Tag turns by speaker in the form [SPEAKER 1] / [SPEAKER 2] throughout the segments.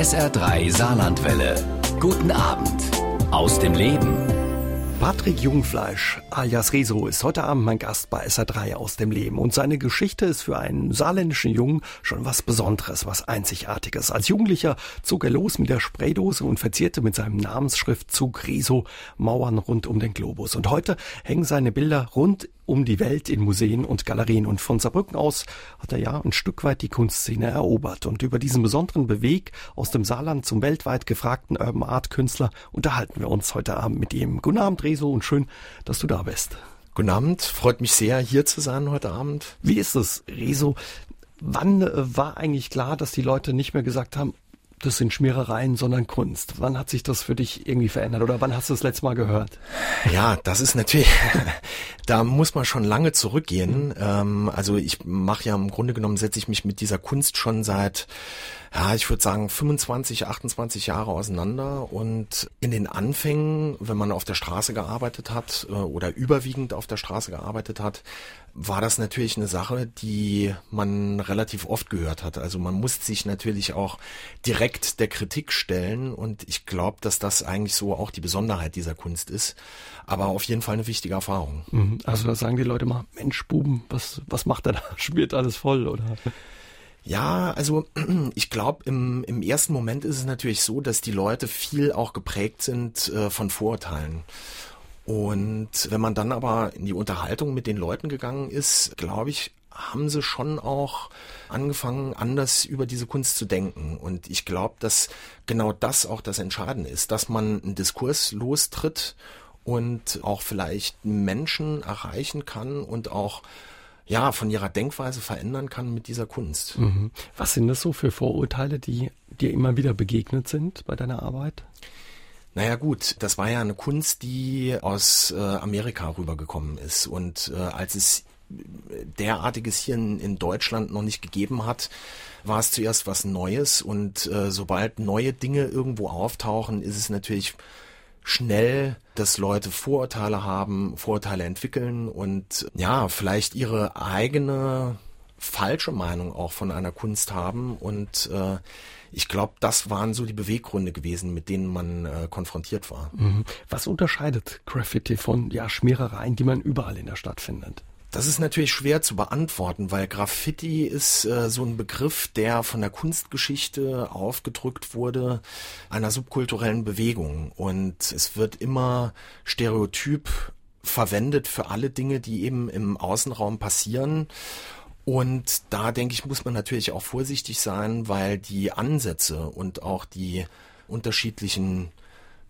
[SPEAKER 1] SR3 Saarlandwelle. Guten Abend aus dem Leben.
[SPEAKER 2] Patrick Jungfleisch alias Rezo ist heute Abend mein Gast bei SR3 aus dem Leben und seine Geschichte ist für einen saarländischen Jungen schon was Besonderes, was Einzigartiges. Als Jugendlicher zog er los mit der Spraydose und verzierte mit seinem Namensschriftzug Rezo Mauern rund um den Globus. Und heute hängen seine Bilder rund um die Welt in Museen und Galerien. Und von Saarbrücken aus hat er ja ein Stück weit die Kunstszene erobert. Und über diesen besonderen Beweg aus dem Saarland zum weltweit gefragten Urban Art Künstler unterhalten wir uns heute Abend mit ihm. Guten Abend, Rezo, und schön, dass du da bist.
[SPEAKER 3] Guten Abend, freut mich sehr, hier zu sein heute Abend.
[SPEAKER 2] Wie ist es, Rezo? Wann äh, war eigentlich klar, dass die Leute nicht mehr gesagt haben, das sind Schmierereien, sondern Kunst. Wann hat sich das für dich irgendwie verändert oder wann hast du das letzte Mal gehört?
[SPEAKER 3] Ja, das ist natürlich, da muss man schon lange zurückgehen. Ähm, also ich mache ja im Grunde genommen, setze ich mich mit dieser Kunst schon seit ja, ich würde sagen 25, 28 Jahre auseinander und in den Anfängen, wenn man auf der Straße gearbeitet hat äh, oder überwiegend auf der Straße gearbeitet hat, war das natürlich eine Sache, die man relativ oft gehört hat. Also man muss sich natürlich auch direkt der Kritik stellen und ich glaube, dass das eigentlich so auch die Besonderheit dieser Kunst ist. Aber auf jeden Fall eine wichtige Erfahrung.
[SPEAKER 2] Mhm. Also da sagen die Leute mal, Mensch, Buben, was, was macht er da? Spielt alles voll, oder?
[SPEAKER 3] Ja, also ich glaube, im, im ersten Moment ist es natürlich so, dass die Leute viel auch geprägt sind äh, von Vorurteilen. Und wenn man dann aber in die Unterhaltung mit den Leuten gegangen ist, glaube ich, haben sie schon auch angefangen, anders über diese Kunst zu denken. Und ich glaube, dass genau das auch das Entscheidende ist, dass man einen Diskurs lostritt und auch vielleicht Menschen erreichen kann und auch ja, von ihrer Denkweise verändern kann mit dieser Kunst.
[SPEAKER 2] Mhm. Was sind das so für Vorurteile, die dir immer wieder begegnet sind bei deiner Arbeit?
[SPEAKER 3] Naja gut, das war ja eine Kunst, die aus äh, Amerika rübergekommen ist. Und äh, als es derartiges hier in, in, Deutschland noch nicht gegeben hat, war es zuerst was Neues. Und äh, sobald neue Dinge irgendwo auftauchen, ist es natürlich schnell, dass Leute Vorurteile haben, Vorurteile entwickeln und ja, vielleicht ihre eigene falsche Meinung auch von einer Kunst haben und äh, ich glaube, das waren so die Beweggründe gewesen, mit denen man äh, konfrontiert war.
[SPEAKER 2] Mhm. Was unterscheidet Graffiti von ja, Schmierereien, die man überall in der Stadt findet?
[SPEAKER 3] Das ist natürlich schwer zu beantworten, weil Graffiti ist äh, so ein Begriff, der von der Kunstgeschichte aufgedrückt wurde, einer subkulturellen Bewegung. Und es wird immer stereotyp verwendet für alle Dinge, die eben im Außenraum passieren. Und da denke ich, muss man natürlich auch vorsichtig sein, weil die Ansätze und auch die unterschiedlichen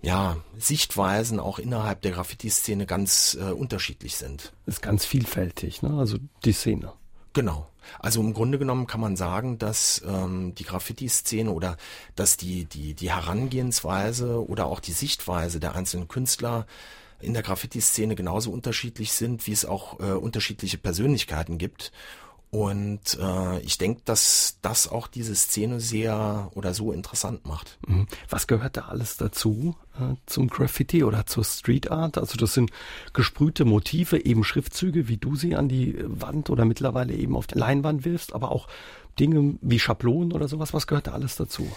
[SPEAKER 3] ja, Sichtweisen auch innerhalb der Graffiti-Szene ganz äh, unterschiedlich sind.
[SPEAKER 2] Ist ganz vielfältig, ne? Also die Szene.
[SPEAKER 3] Genau. Also im Grunde genommen kann man sagen, dass ähm, die Graffiti-Szene oder dass die, die, die Herangehensweise oder auch die Sichtweise der einzelnen Künstler in der Graffiti-Szene genauso unterschiedlich sind, wie es auch äh, unterschiedliche Persönlichkeiten gibt. Und äh, ich denke, dass das auch diese Szene sehr oder so interessant macht.
[SPEAKER 2] Mhm. Was gehört da alles dazu äh, zum Graffiti oder zur Street Art? Also das sind gesprühte Motive, eben Schriftzüge, wie du sie an die Wand oder mittlerweile eben auf die Leinwand wirfst, aber auch Dinge wie Schablonen oder sowas. Was gehört da alles dazu?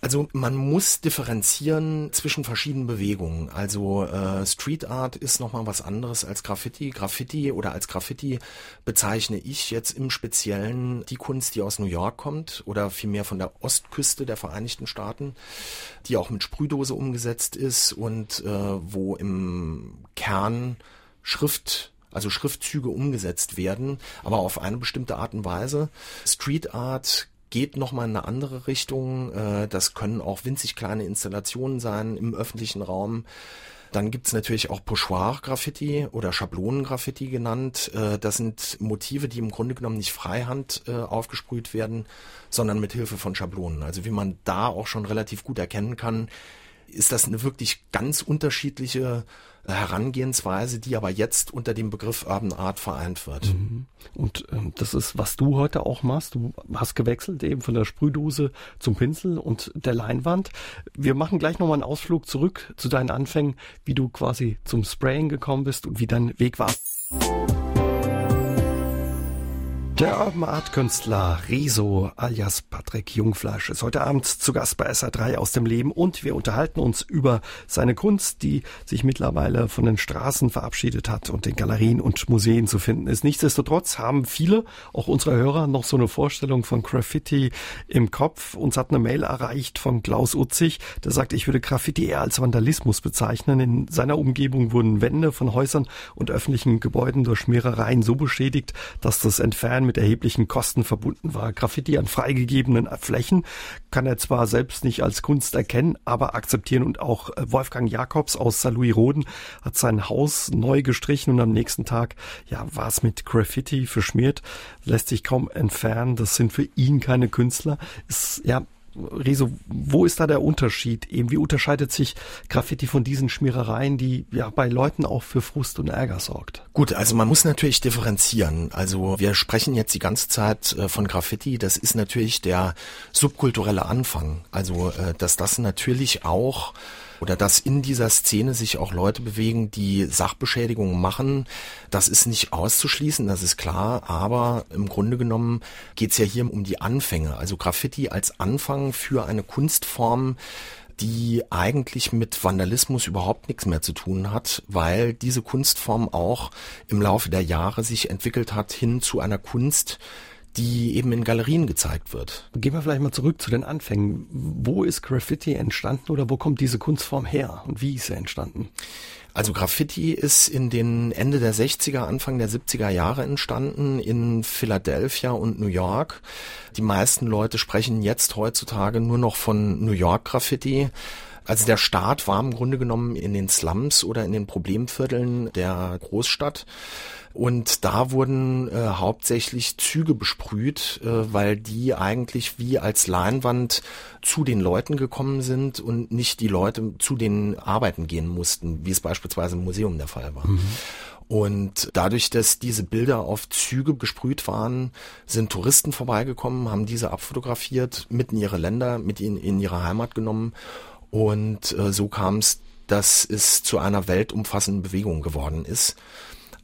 [SPEAKER 3] Also man muss differenzieren zwischen verschiedenen Bewegungen. Also äh, Street Art ist nochmal was anderes als Graffiti. Graffiti oder als Graffiti bezeichne ich jetzt im Speziellen die Kunst, die aus New York kommt oder vielmehr von der Ostküste der Vereinigten Staaten, die auch mit Sprühdose umgesetzt ist und äh, wo im Kern Schrift also Schriftzüge umgesetzt werden, aber auf eine bestimmte Art und Weise. Street Art geht nochmal in eine andere Richtung. Äh, das können auch winzig kleine Installationen sein im öffentlichen Raum. Dann gibt's natürlich auch Pochoir-Graffiti oder Schablonen-Graffiti genannt. Äh, das sind Motive, die im Grunde genommen nicht freihand äh, aufgesprüht werden, sondern mit Hilfe von Schablonen. Also wie man da auch schon relativ gut erkennen kann, ist das eine wirklich ganz unterschiedliche Herangehensweise, die aber jetzt unter dem Begriff Urban Art vereint wird. Mhm.
[SPEAKER 2] Und ähm, das ist, was du heute auch machst. Du hast gewechselt eben von der Sprühdose zum Pinsel und der Leinwand. Wir machen gleich nochmal einen Ausflug zurück zu deinen Anfängen, wie du quasi zum Sprayen gekommen bist und wie dein Weg war. Der Urban Art Künstler Rezo alias Patrick Jungfleisch ist heute Abend zu Gast bei SA3 aus dem Leben und wir unterhalten uns über seine Kunst, die sich mittlerweile von den Straßen verabschiedet hat und in Galerien und Museen zu finden ist. Nichtsdestotrotz haben viele, auch unsere Hörer, noch so eine Vorstellung von Graffiti im Kopf. Uns hat eine Mail erreicht von Klaus Utzig, der sagt, ich würde Graffiti eher als Vandalismus bezeichnen. In seiner Umgebung wurden Wände von Häusern und öffentlichen Gebäuden durch Schmierereien so beschädigt, dass das Entfernen mit erheblichen Kosten verbunden war. Graffiti an freigegebenen Flächen kann er zwar selbst nicht als Kunst erkennen, aber akzeptieren und auch äh, Wolfgang Jakobs aus Saarlouis Roden hat sein Haus neu gestrichen und am nächsten Tag, ja, war es mit Graffiti verschmiert, lässt sich kaum entfernen. Das sind für ihn keine Künstler. Ist, ja, Rezo, wo ist da der Unterschied? Eben, wie unterscheidet sich Graffiti von diesen Schmierereien, die ja bei Leuten auch für Frust und Ärger sorgt?
[SPEAKER 3] Gut, also man muss natürlich differenzieren. Also wir sprechen jetzt die ganze Zeit äh, von Graffiti. Das ist natürlich der subkulturelle Anfang. Also, äh, dass das natürlich auch oder dass in dieser Szene sich auch Leute bewegen, die Sachbeschädigungen machen. Das ist nicht auszuschließen, das ist klar, aber im Grunde genommen geht es ja hier um die Anfänge. Also Graffiti als Anfang für eine Kunstform, die eigentlich mit Vandalismus überhaupt nichts mehr zu tun hat, weil diese Kunstform auch im Laufe der Jahre sich entwickelt hat hin zu einer Kunst, die eben in Galerien gezeigt wird.
[SPEAKER 2] Gehen wir vielleicht mal zurück zu den Anfängen. Wo ist Graffiti entstanden oder wo kommt diese Kunstform her und wie ist sie entstanden?
[SPEAKER 3] Also Graffiti ist in den Ende der 60er, Anfang der 70er Jahre entstanden in Philadelphia und New York. Die meisten Leute sprechen jetzt heutzutage nur noch von New York Graffiti. Also der Start war im Grunde genommen in den Slums oder in den Problemvierteln der Großstadt. Und da wurden äh, hauptsächlich Züge besprüht, äh, weil die eigentlich wie als Leinwand zu den Leuten gekommen sind und nicht die Leute zu den Arbeiten gehen mussten, wie es beispielsweise im Museum der Fall war. Mhm. Und dadurch, dass diese Bilder auf Züge gesprüht waren, sind Touristen vorbeigekommen, haben diese abfotografiert, mit in ihre Länder, mit in, in ihre Heimat genommen. Und äh, so kam es, dass es zu einer weltumfassenden Bewegung geworden ist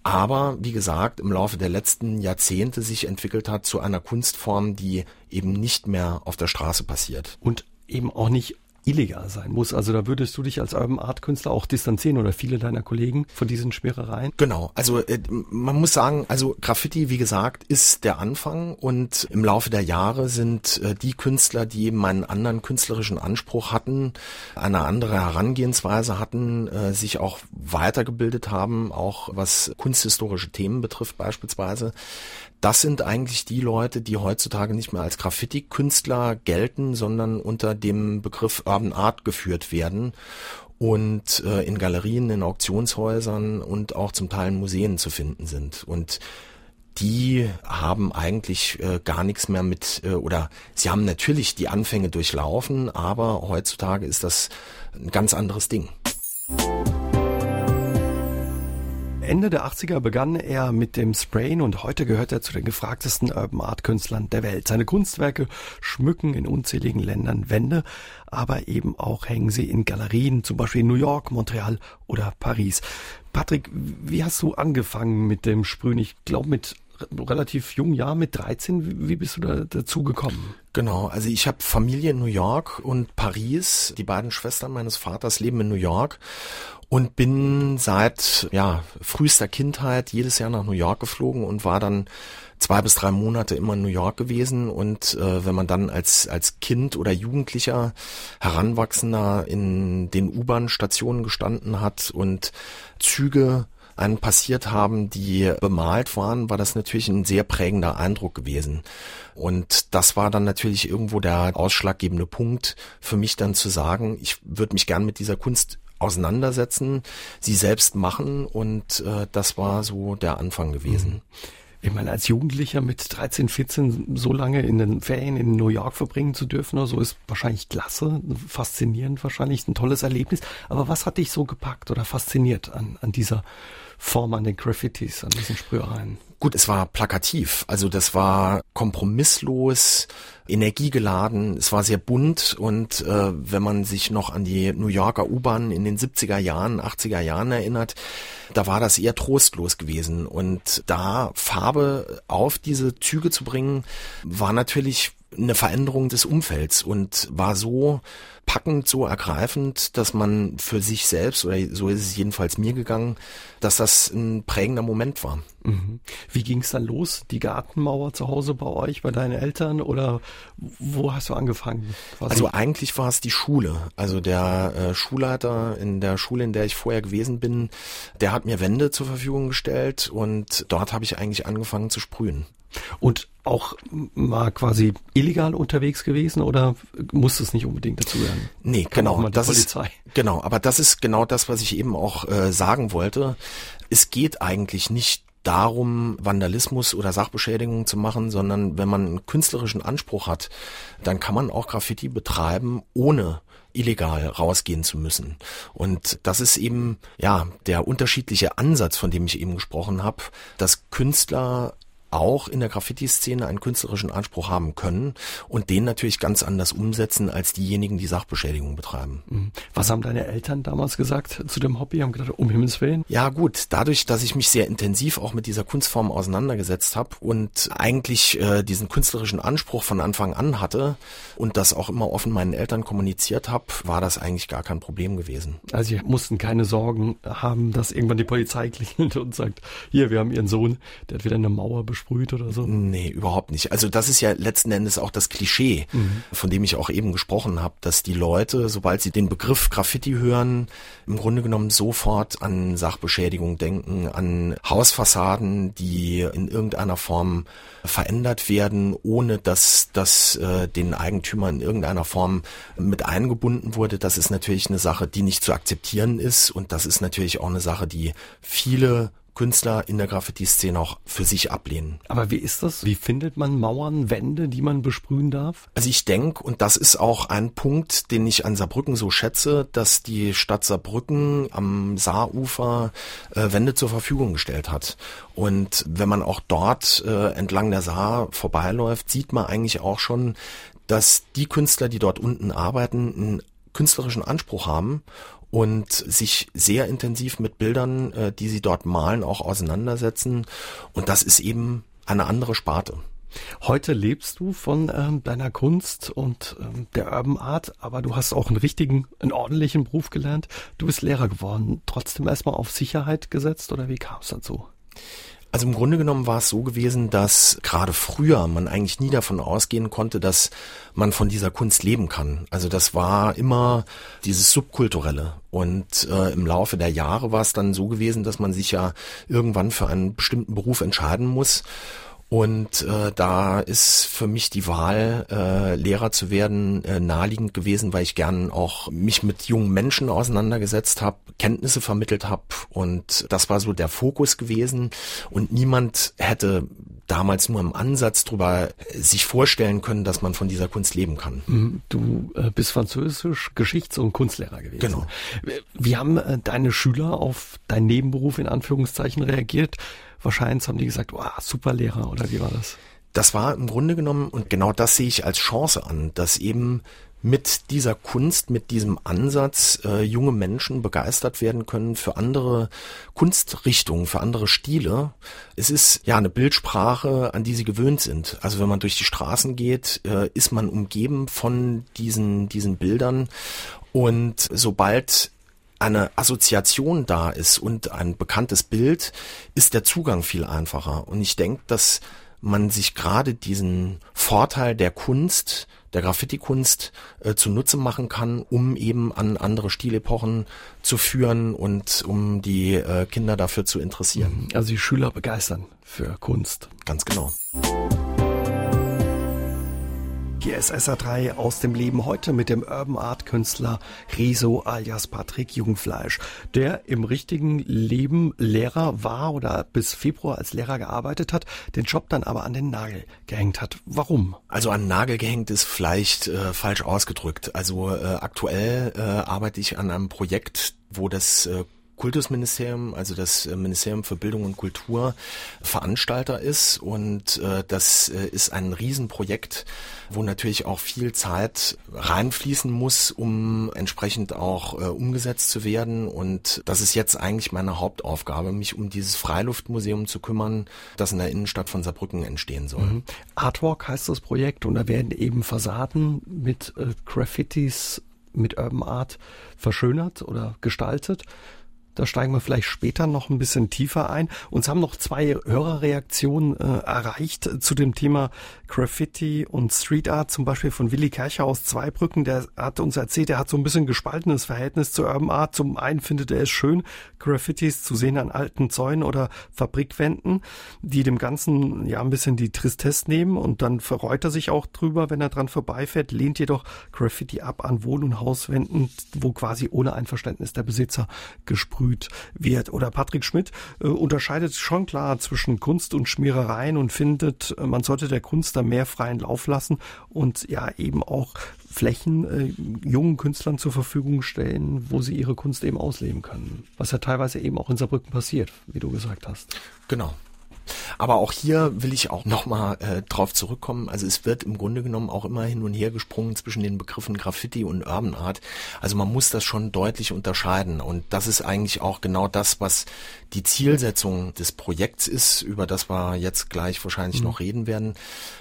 [SPEAKER 3] aber wie gesagt im Laufe der letzten Jahrzehnte sich entwickelt hat zu einer Kunstform, die eben nicht mehr auf der Straße passiert.
[SPEAKER 2] Und eben auch nicht illegal sein muss. Also da würdest du dich als Urban Art Künstler auch distanzieren oder viele deiner Kollegen von diesen Schwerereien?
[SPEAKER 3] Genau. Also äh, man muss sagen, also Graffiti, wie gesagt, ist der Anfang und im Laufe der Jahre sind äh, die Künstler, die eben einen anderen künstlerischen Anspruch hatten, eine andere Herangehensweise hatten, äh, sich auch weitergebildet haben, auch was kunsthistorische Themen betrifft beispielsweise das sind eigentlich die Leute, die heutzutage nicht mehr als Graffiti-Künstler gelten, sondern unter dem Begriff Urban Art geführt werden und äh, in Galerien, in Auktionshäusern und auch zum Teil in Museen zu finden sind. Und die haben eigentlich äh, gar nichts mehr mit, äh, oder sie haben natürlich die Anfänge durchlaufen, aber heutzutage ist das ein ganz anderes Ding.
[SPEAKER 2] Ende der 80er begann er mit dem Sprayen und heute gehört er zu den gefragtesten Urban Art Künstlern der Welt. Seine Kunstwerke schmücken in unzähligen Ländern Wände, aber eben auch hängen sie in Galerien, zum Beispiel in New York, Montreal oder Paris. Patrick, wie hast du angefangen mit dem Sprühen? Ich glaube mit relativ jungen Jahr mit 13. Wie bist du da dazu gekommen?
[SPEAKER 3] Genau, also ich habe Familie in New York und Paris. Die beiden Schwestern meines Vaters leben in New York und bin seit ja frühester Kindheit jedes Jahr nach New York geflogen und war dann zwei bis drei Monate immer in New York gewesen und äh, wenn man dann als als Kind oder Jugendlicher Heranwachsender in den U-Bahn-Stationen gestanden hat und Züge einen passiert haben, die bemalt waren, war das natürlich ein sehr prägender Eindruck gewesen. Und das war dann natürlich irgendwo der ausschlaggebende Punkt für mich dann zu sagen, ich würde mich gern mit dieser Kunst auseinandersetzen, sie selbst machen und äh, das war so der Anfang gewesen.
[SPEAKER 2] Ich meine, als Jugendlicher mit 13, 14 so lange in den Ferien in New York verbringen zu dürfen oder so ist wahrscheinlich klasse, faszinierend wahrscheinlich, ein tolles Erlebnis. Aber was hat dich so gepackt oder fasziniert an, an dieser Form, an den Graffitis, an diesen Sprühereien?
[SPEAKER 3] Gut, es war plakativ, also das war kompromisslos, energiegeladen, es war sehr bunt und äh, wenn man sich noch an die New Yorker U-Bahn in den 70er Jahren, 80er Jahren erinnert, da war das eher trostlos gewesen. Und da Farbe auf diese Züge zu bringen, war natürlich eine Veränderung des Umfelds und war so packend, so ergreifend, dass man für sich selbst, oder so ist es jedenfalls mir gegangen, dass das ein prägender Moment war.
[SPEAKER 2] Mhm. Wie ging es dann los? Die Gartenmauer zu Hause bei euch, bei deinen Eltern oder wo hast du angefangen?
[SPEAKER 3] Quasi? Also eigentlich war es die Schule. Also der äh, Schulleiter in der Schule, in der ich vorher gewesen bin, der hat mir Wände zur Verfügung gestellt und dort habe ich eigentlich angefangen zu sprühen.
[SPEAKER 2] Und auch mal quasi illegal unterwegs gewesen oder muss es nicht unbedingt dazu werden?
[SPEAKER 3] Nee, Kann genau. das Polizei. ist, genau, aber das ist genau das, was ich eben auch äh, sagen wollte. Es geht eigentlich nicht darum, Vandalismus oder Sachbeschädigung zu machen, sondern wenn man einen künstlerischen Anspruch hat, dann kann man auch Graffiti betreiben, ohne illegal rausgehen zu müssen. Und das ist eben ja der unterschiedliche Ansatz, von dem ich eben gesprochen habe, dass Künstler auch in der Graffiti-Szene einen künstlerischen Anspruch haben können und den natürlich ganz anders umsetzen als diejenigen, die Sachbeschädigung betreiben.
[SPEAKER 2] Mhm. Was haben deine Eltern damals gesagt zu dem Hobby? Haben gedacht, um Himmels Willen?
[SPEAKER 3] Ja gut, dadurch, dass ich mich sehr intensiv auch mit dieser Kunstform auseinandergesetzt habe und eigentlich äh, diesen künstlerischen Anspruch von Anfang an hatte und das auch immer offen meinen Eltern kommuniziert habe, war das eigentlich gar kein Problem gewesen.
[SPEAKER 2] Also sie mussten keine Sorgen haben, dass irgendwann die Polizei klingelt und sagt, hier, wir haben ihren Sohn, der hat wieder eine Mauer besprochen versprüht oder so?
[SPEAKER 3] Nee, überhaupt nicht. Also das ist ja letzten Endes auch das Klischee, mhm. von dem ich auch eben gesprochen habe, dass die Leute, sobald sie den Begriff Graffiti hören, im Grunde genommen sofort an Sachbeschädigung denken, an Hausfassaden, die in irgendeiner Form verändert werden, ohne dass das äh, den Eigentümer in irgendeiner Form mit eingebunden wurde. Das ist natürlich eine Sache, die nicht zu akzeptieren ist und das ist natürlich auch eine Sache, die viele Künstler in der Graffiti-Szene auch für sich ablehnen.
[SPEAKER 2] Aber wie ist das? Wie findet man Mauern, Wände, die man besprühen darf?
[SPEAKER 3] Also ich denke, und das ist auch ein Punkt, den ich an Saarbrücken so schätze, dass die Stadt Saarbrücken am Saarufer äh, Wände zur Verfügung gestellt hat. Und wenn man auch dort äh, entlang der Saar vorbeiläuft, sieht man eigentlich auch schon, dass die Künstler, die dort unten arbeiten, einen künstlerischen Anspruch haben und sich sehr intensiv mit Bildern, äh, die sie dort malen, auch auseinandersetzen. Und das ist eben eine andere Sparte.
[SPEAKER 2] Heute lebst du von ähm, deiner Kunst und ähm, der Urban Art, aber du hast auch einen richtigen, einen ordentlichen Beruf gelernt. Du bist Lehrer geworden. Trotzdem erstmal auf Sicherheit gesetzt oder wie kam es dazu?
[SPEAKER 3] Also im Grunde genommen war es so gewesen, dass gerade früher man eigentlich nie davon ausgehen konnte, dass man von dieser Kunst leben kann. Also das war immer dieses Subkulturelle. Und äh, im Laufe der Jahre war es dann so gewesen, dass man sich ja irgendwann für einen bestimmten Beruf entscheiden muss. Und äh, da ist für mich die Wahl, äh, Lehrer zu werden, äh, naheliegend gewesen, weil ich gern auch mich mit jungen Menschen auseinandergesetzt habe, Kenntnisse vermittelt habe und das war so der Fokus gewesen. Und niemand hätte damals nur im Ansatz drüber sich vorstellen können, dass man von dieser Kunst leben kann.
[SPEAKER 2] Mhm. Du äh, bist französisch Geschichts- und Kunstlehrer gewesen.
[SPEAKER 3] Genau.
[SPEAKER 2] Wie haben äh, deine Schüler auf deinen Nebenberuf in Anführungszeichen reagiert? wahrscheinlich haben die gesagt, wow, super Lehrer oder wie war das?
[SPEAKER 3] Das war im Grunde genommen, und genau das sehe ich als Chance an, dass eben mit dieser Kunst, mit diesem Ansatz äh, junge Menschen begeistert werden können für andere Kunstrichtungen, für andere Stile. Es ist ja eine Bildsprache, an die sie gewöhnt sind. Also wenn man durch die Straßen geht, äh, ist man umgeben von diesen, diesen Bildern. Und sobald eine Assoziation da ist und ein bekanntes Bild, ist der Zugang viel einfacher. Und ich denke, dass man sich gerade diesen Vorteil der Kunst, der Graffiti-Kunst äh, zunutze machen kann, um eben an andere Stilepochen zu führen und um die äh, Kinder dafür zu interessieren.
[SPEAKER 2] Also die Schüler begeistern für Kunst.
[SPEAKER 3] Ganz genau.
[SPEAKER 2] Hier ist SA3 aus dem Leben heute mit dem Urban Art Künstler Riso alias Patrick Jungfleisch, der im richtigen Leben Lehrer war oder bis Februar als Lehrer gearbeitet hat, den Job dann aber an den Nagel gehängt hat. Warum?
[SPEAKER 3] Also an Nagel gehängt ist vielleicht äh, falsch ausgedrückt. Also äh, aktuell äh, arbeite ich an einem Projekt, wo das äh, Kultusministerium, also das äh, Ministerium für Bildung und Kultur, Veranstalter ist. Und äh, das äh, ist ein Riesenprojekt, wo natürlich auch viel Zeit reinfließen muss, um entsprechend auch äh, umgesetzt zu werden. Und das ist jetzt eigentlich meine Hauptaufgabe, mich um dieses Freiluftmuseum zu kümmern, das in der Innenstadt von Saarbrücken entstehen soll. Mhm.
[SPEAKER 2] Artwalk heißt das Projekt und da werden eben Fassaden mit äh, Graffitis mit Urban Art verschönert oder gestaltet. Da steigen wir vielleicht später noch ein bisschen tiefer ein. Uns haben noch zwei Hörerreaktionen äh, erreicht zu dem Thema Graffiti und Street Art, zum Beispiel von Willi Kercher aus Zweibrücken. Der hat uns erzählt, er hat so ein bisschen gespaltenes Verhältnis zu Urban Art. Zum einen findet er es schön, Graffitis zu sehen an alten Zäunen oder Fabrikwänden, die dem Ganzen ja ein bisschen die Tristesse nehmen und dann verreut er sich auch drüber, wenn er dran vorbeifährt, lehnt jedoch Graffiti ab an Wohn- und Hauswänden, wo quasi ohne Einverständnis der Besitzer gesprüht wird. Oder Patrick Schmidt äh, unterscheidet schon klar zwischen Kunst und Schmierereien und findet, äh, man sollte der Kunst da mehr freien Lauf lassen und ja eben auch Flächen äh, jungen Künstlern zur Verfügung stellen, wo sie ihre Kunst eben ausleben können. Was ja teilweise eben auch in Saarbrücken passiert, wie du gesagt hast.
[SPEAKER 3] Genau. Aber auch hier will ich auch nochmal äh, drauf zurückkommen. Also es wird im Grunde genommen auch immer hin und her gesprungen zwischen den Begriffen Graffiti und Urban Art. Also man muss das schon deutlich unterscheiden. Und das ist eigentlich auch genau das, was die Zielsetzung des Projekts ist, über das wir jetzt gleich wahrscheinlich mhm. noch reden werden,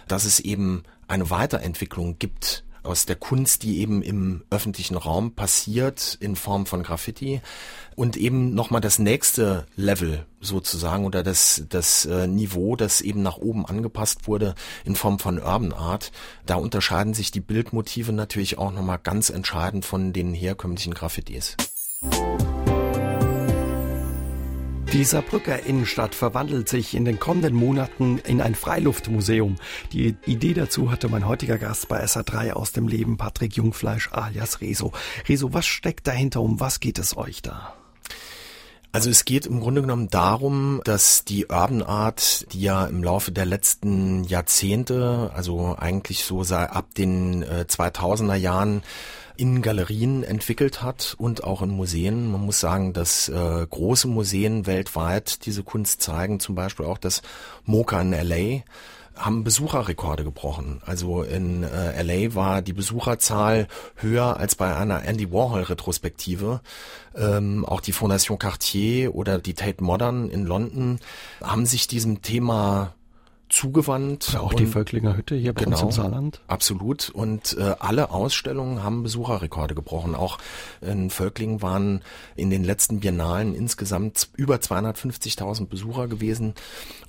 [SPEAKER 3] dass es eben eine Weiterentwicklung gibt aus der Kunst, die eben im öffentlichen Raum passiert in Form von Graffiti und eben nochmal das nächste Level sozusagen oder das, das äh, Niveau, das eben nach oben angepasst wurde in Form von Urban Art. Da unterscheiden sich die Bildmotive natürlich auch nochmal ganz entscheidend von den herkömmlichen Graffitis.
[SPEAKER 2] Die Saarbrücker Innenstadt verwandelt sich in den kommenden Monaten in ein Freiluftmuseum. Die Idee dazu hatte mein heutiger Gast bei SA3 aus dem Leben, Patrick Jungfleisch alias Rezo. Rezo, was steckt dahinter? Um was geht es euch da?
[SPEAKER 3] Also es geht im Grunde genommen darum, dass die Urban Art, die ja im Laufe der letzten Jahrzehnte, also eigentlich so ab den äh, 2000er Jahren, in Galerien entwickelt hat und auch in Museen. Man muss sagen, dass äh, große Museen weltweit diese Kunst zeigen, zum Beispiel auch das MoCA in LA haben Besucherrekorde gebrochen. Also in äh, LA war die Besucherzahl höher als bei einer Andy Warhol Retrospektive. Ähm, auch die Fondation Cartier oder die Tate Modern in London haben sich diesem Thema zugewandt.
[SPEAKER 2] Auch die Völklinger Hütte hier bei genau, uns im genau, Saarland.
[SPEAKER 3] Absolut. Und äh, alle Ausstellungen haben Besucherrekorde gebrochen. Auch in Völklingen waren in den letzten Biennalen insgesamt über 250.000 Besucher gewesen.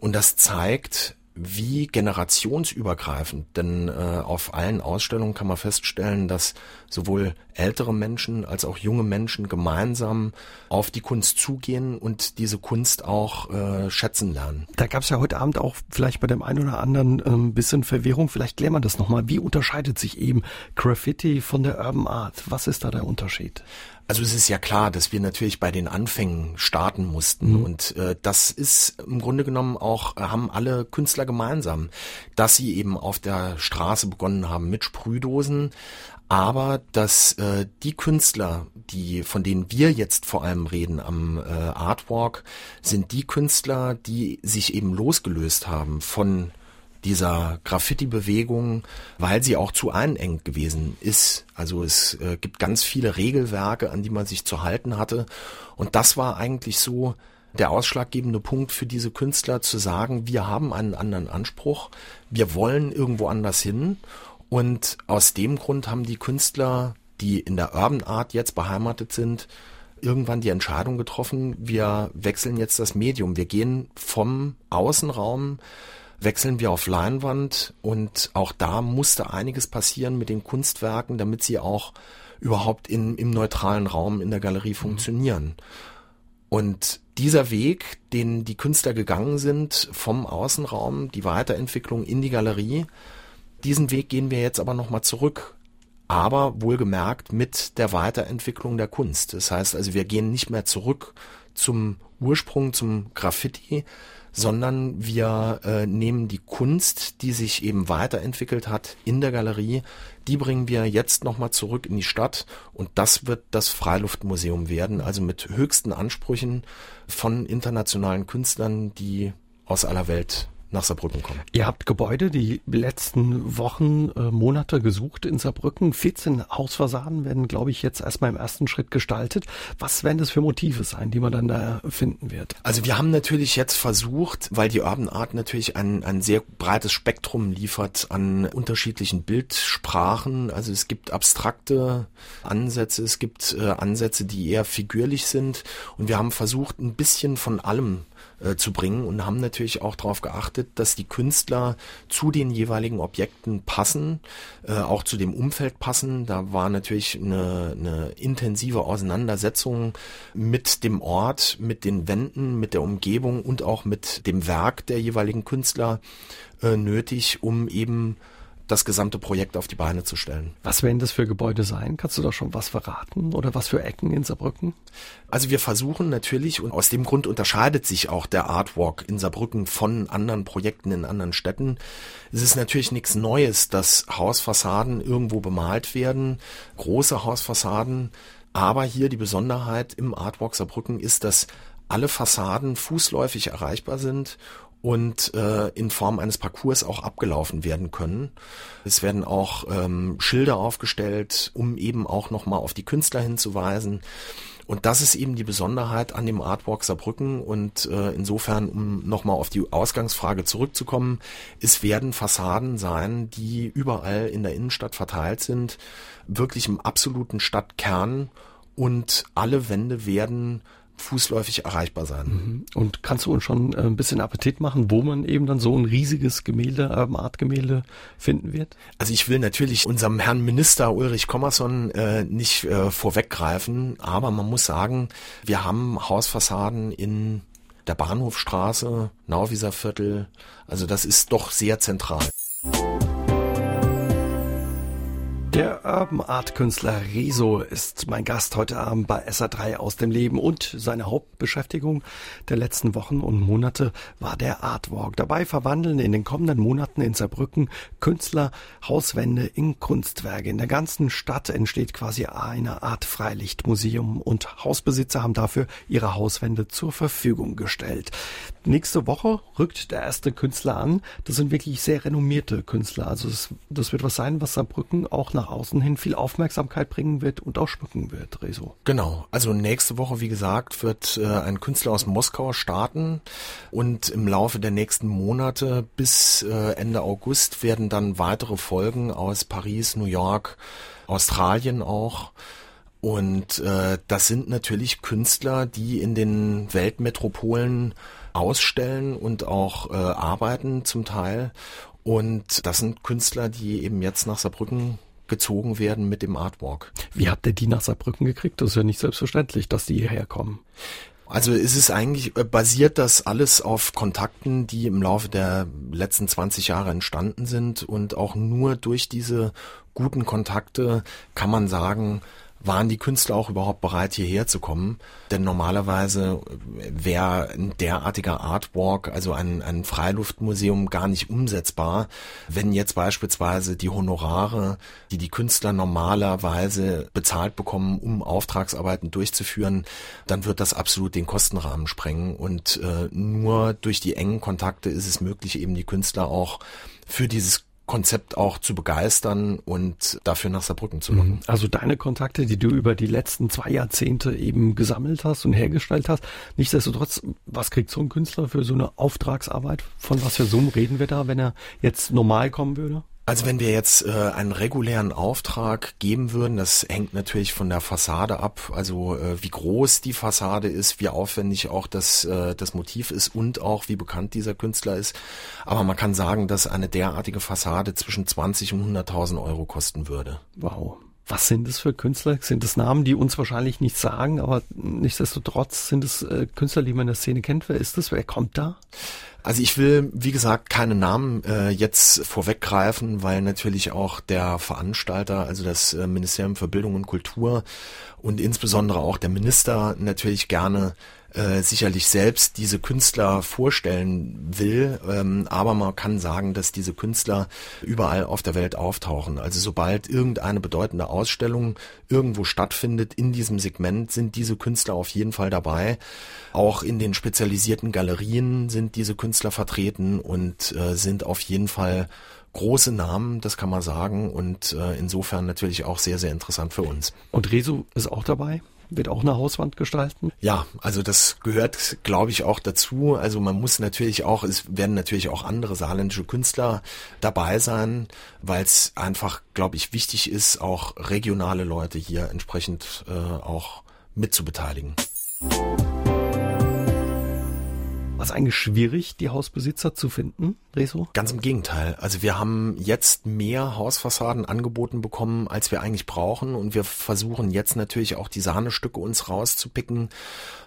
[SPEAKER 3] Und das zeigt, wie generationsübergreifend, denn äh, auf allen Ausstellungen kann man feststellen, dass sowohl ältere Menschen als auch junge Menschen gemeinsam auf die Kunst zugehen und diese Kunst auch äh, schätzen lernen.
[SPEAKER 2] Da gab es ja heute Abend auch vielleicht bei dem einen oder anderen ein ähm, bisschen Verwirrung. Vielleicht klären wir das nochmal. Wie unterscheidet sich eben Graffiti von der Urban Art? Was ist da der Unterschied?
[SPEAKER 3] Also es ist ja klar, dass wir natürlich bei den Anfängen starten mussten mhm. und äh, das ist im Grunde genommen auch, äh, haben alle Künstler gemeinsam, dass sie eben auf der Straße begonnen haben mit Sprühdosen, aber dass äh, die Künstler, die von denen wir jetzt vor allem reden am äh, Artwalk, sind die Künstler, die sich eben losgelöst haben von dieser Graffiti-Bewegung, weil sie auch zu einengt gewesen ist. Also es äh, gibt ganz viele Regelwerke, an die man sich zu halten hatte. Und das war eigentlich so der ausschlaggebende Punkt für diese Künstler zu sagen, wir haben einen anderen Anspruch, wir wollen irgendwo anders hin. Und aus dem Grund haben die Künstler, die in der Urban Art jetzt beheimatet sind, irgendwann die Entscheidung getroffen, wir wechseln jetzt das Medium. Wir gehen vom Außenraum wechseln wir auf Leinwand und auch da musste einiges passieren mit den Kunstwerken, damit sie auch überhaupt in, im neutralen Raum in der Galerie mhm. funktionieren. Und dieser Weg, den die Künstler gegangen sind vom Außenraum, die Weiterentwicklung in die Galerie, diesen Weg gehen wir jetzt aber nochmal zurück. Aber wohlgemerkt mit der Weiterentwicklung der Kunst. Das heißt also, wir gehen nicht mehr zurück zum Ursprung, zum Graffiti, sondern wir äh, nehmen die Kunst, die sich eben weiterentwickelt hat in der Galerie, die bringen wir jetzt nochmal zurück in die Stadt und das wird das Freiluftmuseum werden, also mit höchsten Ansprüchen von internationalen Künstlern, die aus aller Welt nach Saarbrücken kommen.
[SPEAKER 2] Ihr habt Gebäude die letzten Wochen, äh, Monate gesucht in Saarbrücken. 14 Hausfassaden werden, glaube ich, jetzt erstmal im ersten Schritt gestaltet. Was werden das für Motive sein, die man dann da finden wird?
[SPEAKER 3] Also wir haben natürlich jetzt versucht, weil die Urban Art natürlich ein, ein sehr breites Spektrum liefert an unterschiedlichen Bildsprachen. Also es gibt abstrakte Ansätze, es gibt äh, Ansätze, die eher figürlich sind. Und wir haben versucht, ein bisschen von allem äh, zu bringen und haben natürlich auch darauf geachtet, dass die Künstler zu den jeweiligen Objekten passen, äh, auch zu dem Umfeld passen. Da war natürlich eine, eine intensive Auseinandersetzung mit dem Ort, mit den Wänden, mit der Umgebung und auch mit dem Werk der jeweiligen Künstler äh, nötig, um eben das gesamte Projekt auf die Beine zu stellen.
[SPEAKER 2] Was werden das für Gebäude sein? Kannst du da schon was verraten? Oder was für Ecken in Saarbrücken?
[SPEAKER 3] Also wir versuchen natürlich, und aus dem Grund unterscheidet sich auch der Artwalk in Saarbrücken von anderen Projekten in anderen Städten. Es ist natürlich nichts Neues, dass Hausfassaden irgendwo bemalt werden, große Hausfassaden. Aber hier die Besonderheit im Artwalk Saarbrücken ist, dass alle Fassaden fußläufig erreichbar sind und äh, in Form eines Parcours auch abgelaufen werden können. Es werden auch ähm, Schilder aufgestellt, um eben auch nochmal auf die Künstler hinzuweisen. Und das ist eben die Besonderheit an dem Artwalk Saarbrücken und äh, insofern, um nochmal auf die Ausgangsfrage zurückzukommen, es werden Fassaden sein, die überall in der Innenstadt verteilt sind, wirklich im absoluten Stadtkern und alle Wände werden fußläufig erreichbar sein. Mhm.
[SPEAKER 2] Und kannst du uns schon äh, ein bisschen Appetit machen, wo man eben dann so ein riesiges Gemälde, Urban Art Gemälde finden wird?
[SPEAKER 3] Also ich will natürlich unserem Herrn Minister Ulrich Kommerson äh, nicht äh, vorweggreifen, aber man muss sagen, wir haben Hausfassaden in der Bahnhofstraße, Nauwieser Viertel, also das ist doch sehr zentral.
[SPEAKER 2] Der Urban Art Künstler Rezo ist mein Gast heute Abend bei SA3 aus dem Leben und seine Hauptbeschäftigung der letzten Wochen und Monate war der Artwalk. Dabei verwandeln in den kommenden Monaten in Saarbrücken Künstler Hauswände in Kunstwerke. In der ganzen Stadt entsteht quasi eine Art Freilichtmuseum und Hausbesitzer haben dafür ihre Hauswände zur Verfügung gestellt. Nächste Woche rückt der erste Künstler an. Das sind wirklich sehr renommierte Künstler. Also das, das wird was sein, was Saarbrücken auch nach nach außen hin viel Aufmerksamkeit bringen wird und auch schmücken wird, Rezo.
[SPEAKER 3] Genau. Also nächste Woche, wie gesagt, wird äh, ein Künstler aus Moskau starten und im Laufe der nächsten Monate bis äh, Ende August werden dann weitere Folgen aus Paris, New York, Australien auch. Und äh, das sind natürlich Künstler, die in den Weltmetropolen ausstellen und auch äh, arbeiten zum Teil. Und das sind Künstler, die eben jetzt nach Saarbrücken gezogen werden mit dem Artwalk.
[SPEAKER 2] Wie habt ihr die nach Saarbrücken gekriegt? Das ist ja nicht selbstverständlich, dass die hierher kommen.
[SPEAKER 3] Also ist es eigentlich, äh, basiert das alles auf Kontakten, die im Laufe der letzten 20 Jahre entstanden sind und auch nur durch diese guten Kontakte kann man sagen, waren die Künstler auch überhaupt bereit, hierher zu kommen? Denn normalerweise wäre ein derartiger Artwalk, also ein, ein Freiluftmuseum, gar nicht umsetzbar, wenn jetzt beispielsweise die Honorare, die die Künstler normalerweise bezahlt bekommen, um Auftragsarbeiten durchzuführen, dann wird das absolut den Kostenrahmen sprengen. Und äh, nur durch die engen Kontakte ist es möglich, eben die Künstler auch für dieses Konzept auch zu begeistern und dafür nach Saarbrücken zu locken. Mhm.
[SPEAKER 2] Also deine Kontakte, die du über die letzten zwei Jahrzehnte eben gesammelt hast und hergestellt hast, nichtsdestotrotz, was kriegt so ein Künstler für so eine Auftragsarbeit? Von was für Summen reden wir da, wenn er jetzt normal kommen würde?
[SPEAKER 3] Also wenn wir jetzt äh, einen regulären Auftrag geben würden, das hängt natürlich von der Fassade ab, also äh, wie groß die Fassade ist, wie aufwendig auch das, äh, das Motiv ist und auch wie bekannt dieser Künstler ist. Aber man kann sagen, dass eine derartige Fassade zwischen 20 und 100.000 Euro kosten würde.
[SPEAKER 2] Wow. Was sind es für Künstler? Sind es Namen, die uns wahrscheinlich nichts sagen, aber nichtsdestotrotz sind es äh, Künstler, die man in der Szene kennt? Wer ist das? Wer kommt da?
[SPEAKER 3] Also ich will, wie gesagt, keine Namen äh, jetzt vorweggreifen, weil natürlich auch der Veranstalter, also das äh, Ministerium für Bildung und Kultur und insbesondere auch der Minister natürlich gerne äh, sicherlich selbst diese Künstler vorstellen will, ähm, aber man kann sagen, dass diese Künstler überall auf der Welt auftauchen. Also sobald irgendeine bedeutende Ausstellung irgendwo stattfindet in diesem Segment, sind diese Künstler auf jeden Fall dabei. Auch in den spezialisierten Galerien sind diese Künstler vertreten und äh, sind auf jeden Fall große Namen, das kann man sagen, und äh, insofern natürlich auch sehr, sehr interessant für uns.
[SPEAKER 2] Und Rezo ist auch dabei? Wird auch eine Hauswand gestalten?
[SPEAKER 3] Ja, also das gehört, glaube ich, auch dazu. Also man muss natürlich auch, es werden natürlich auch andere saarländische Künstler dabei sein, weil es einfach, glaube ich, wichtig ist, auch regionale Leute hier entsprechend äh, auch mitzubeteiligen.
[SPEAKER 2] War es eigentlich schwierig, die Hausbesitzer zu finden, Reso?
[SPEAKER 3] Ganz im Gegenteil. Also wir haben jetzt mehr Hausfassaden angeboten bekommen, als wir eigentlich brauchen. Und wir versuchen jetzt natürlich auch die Sahnestücke uns rauszupicken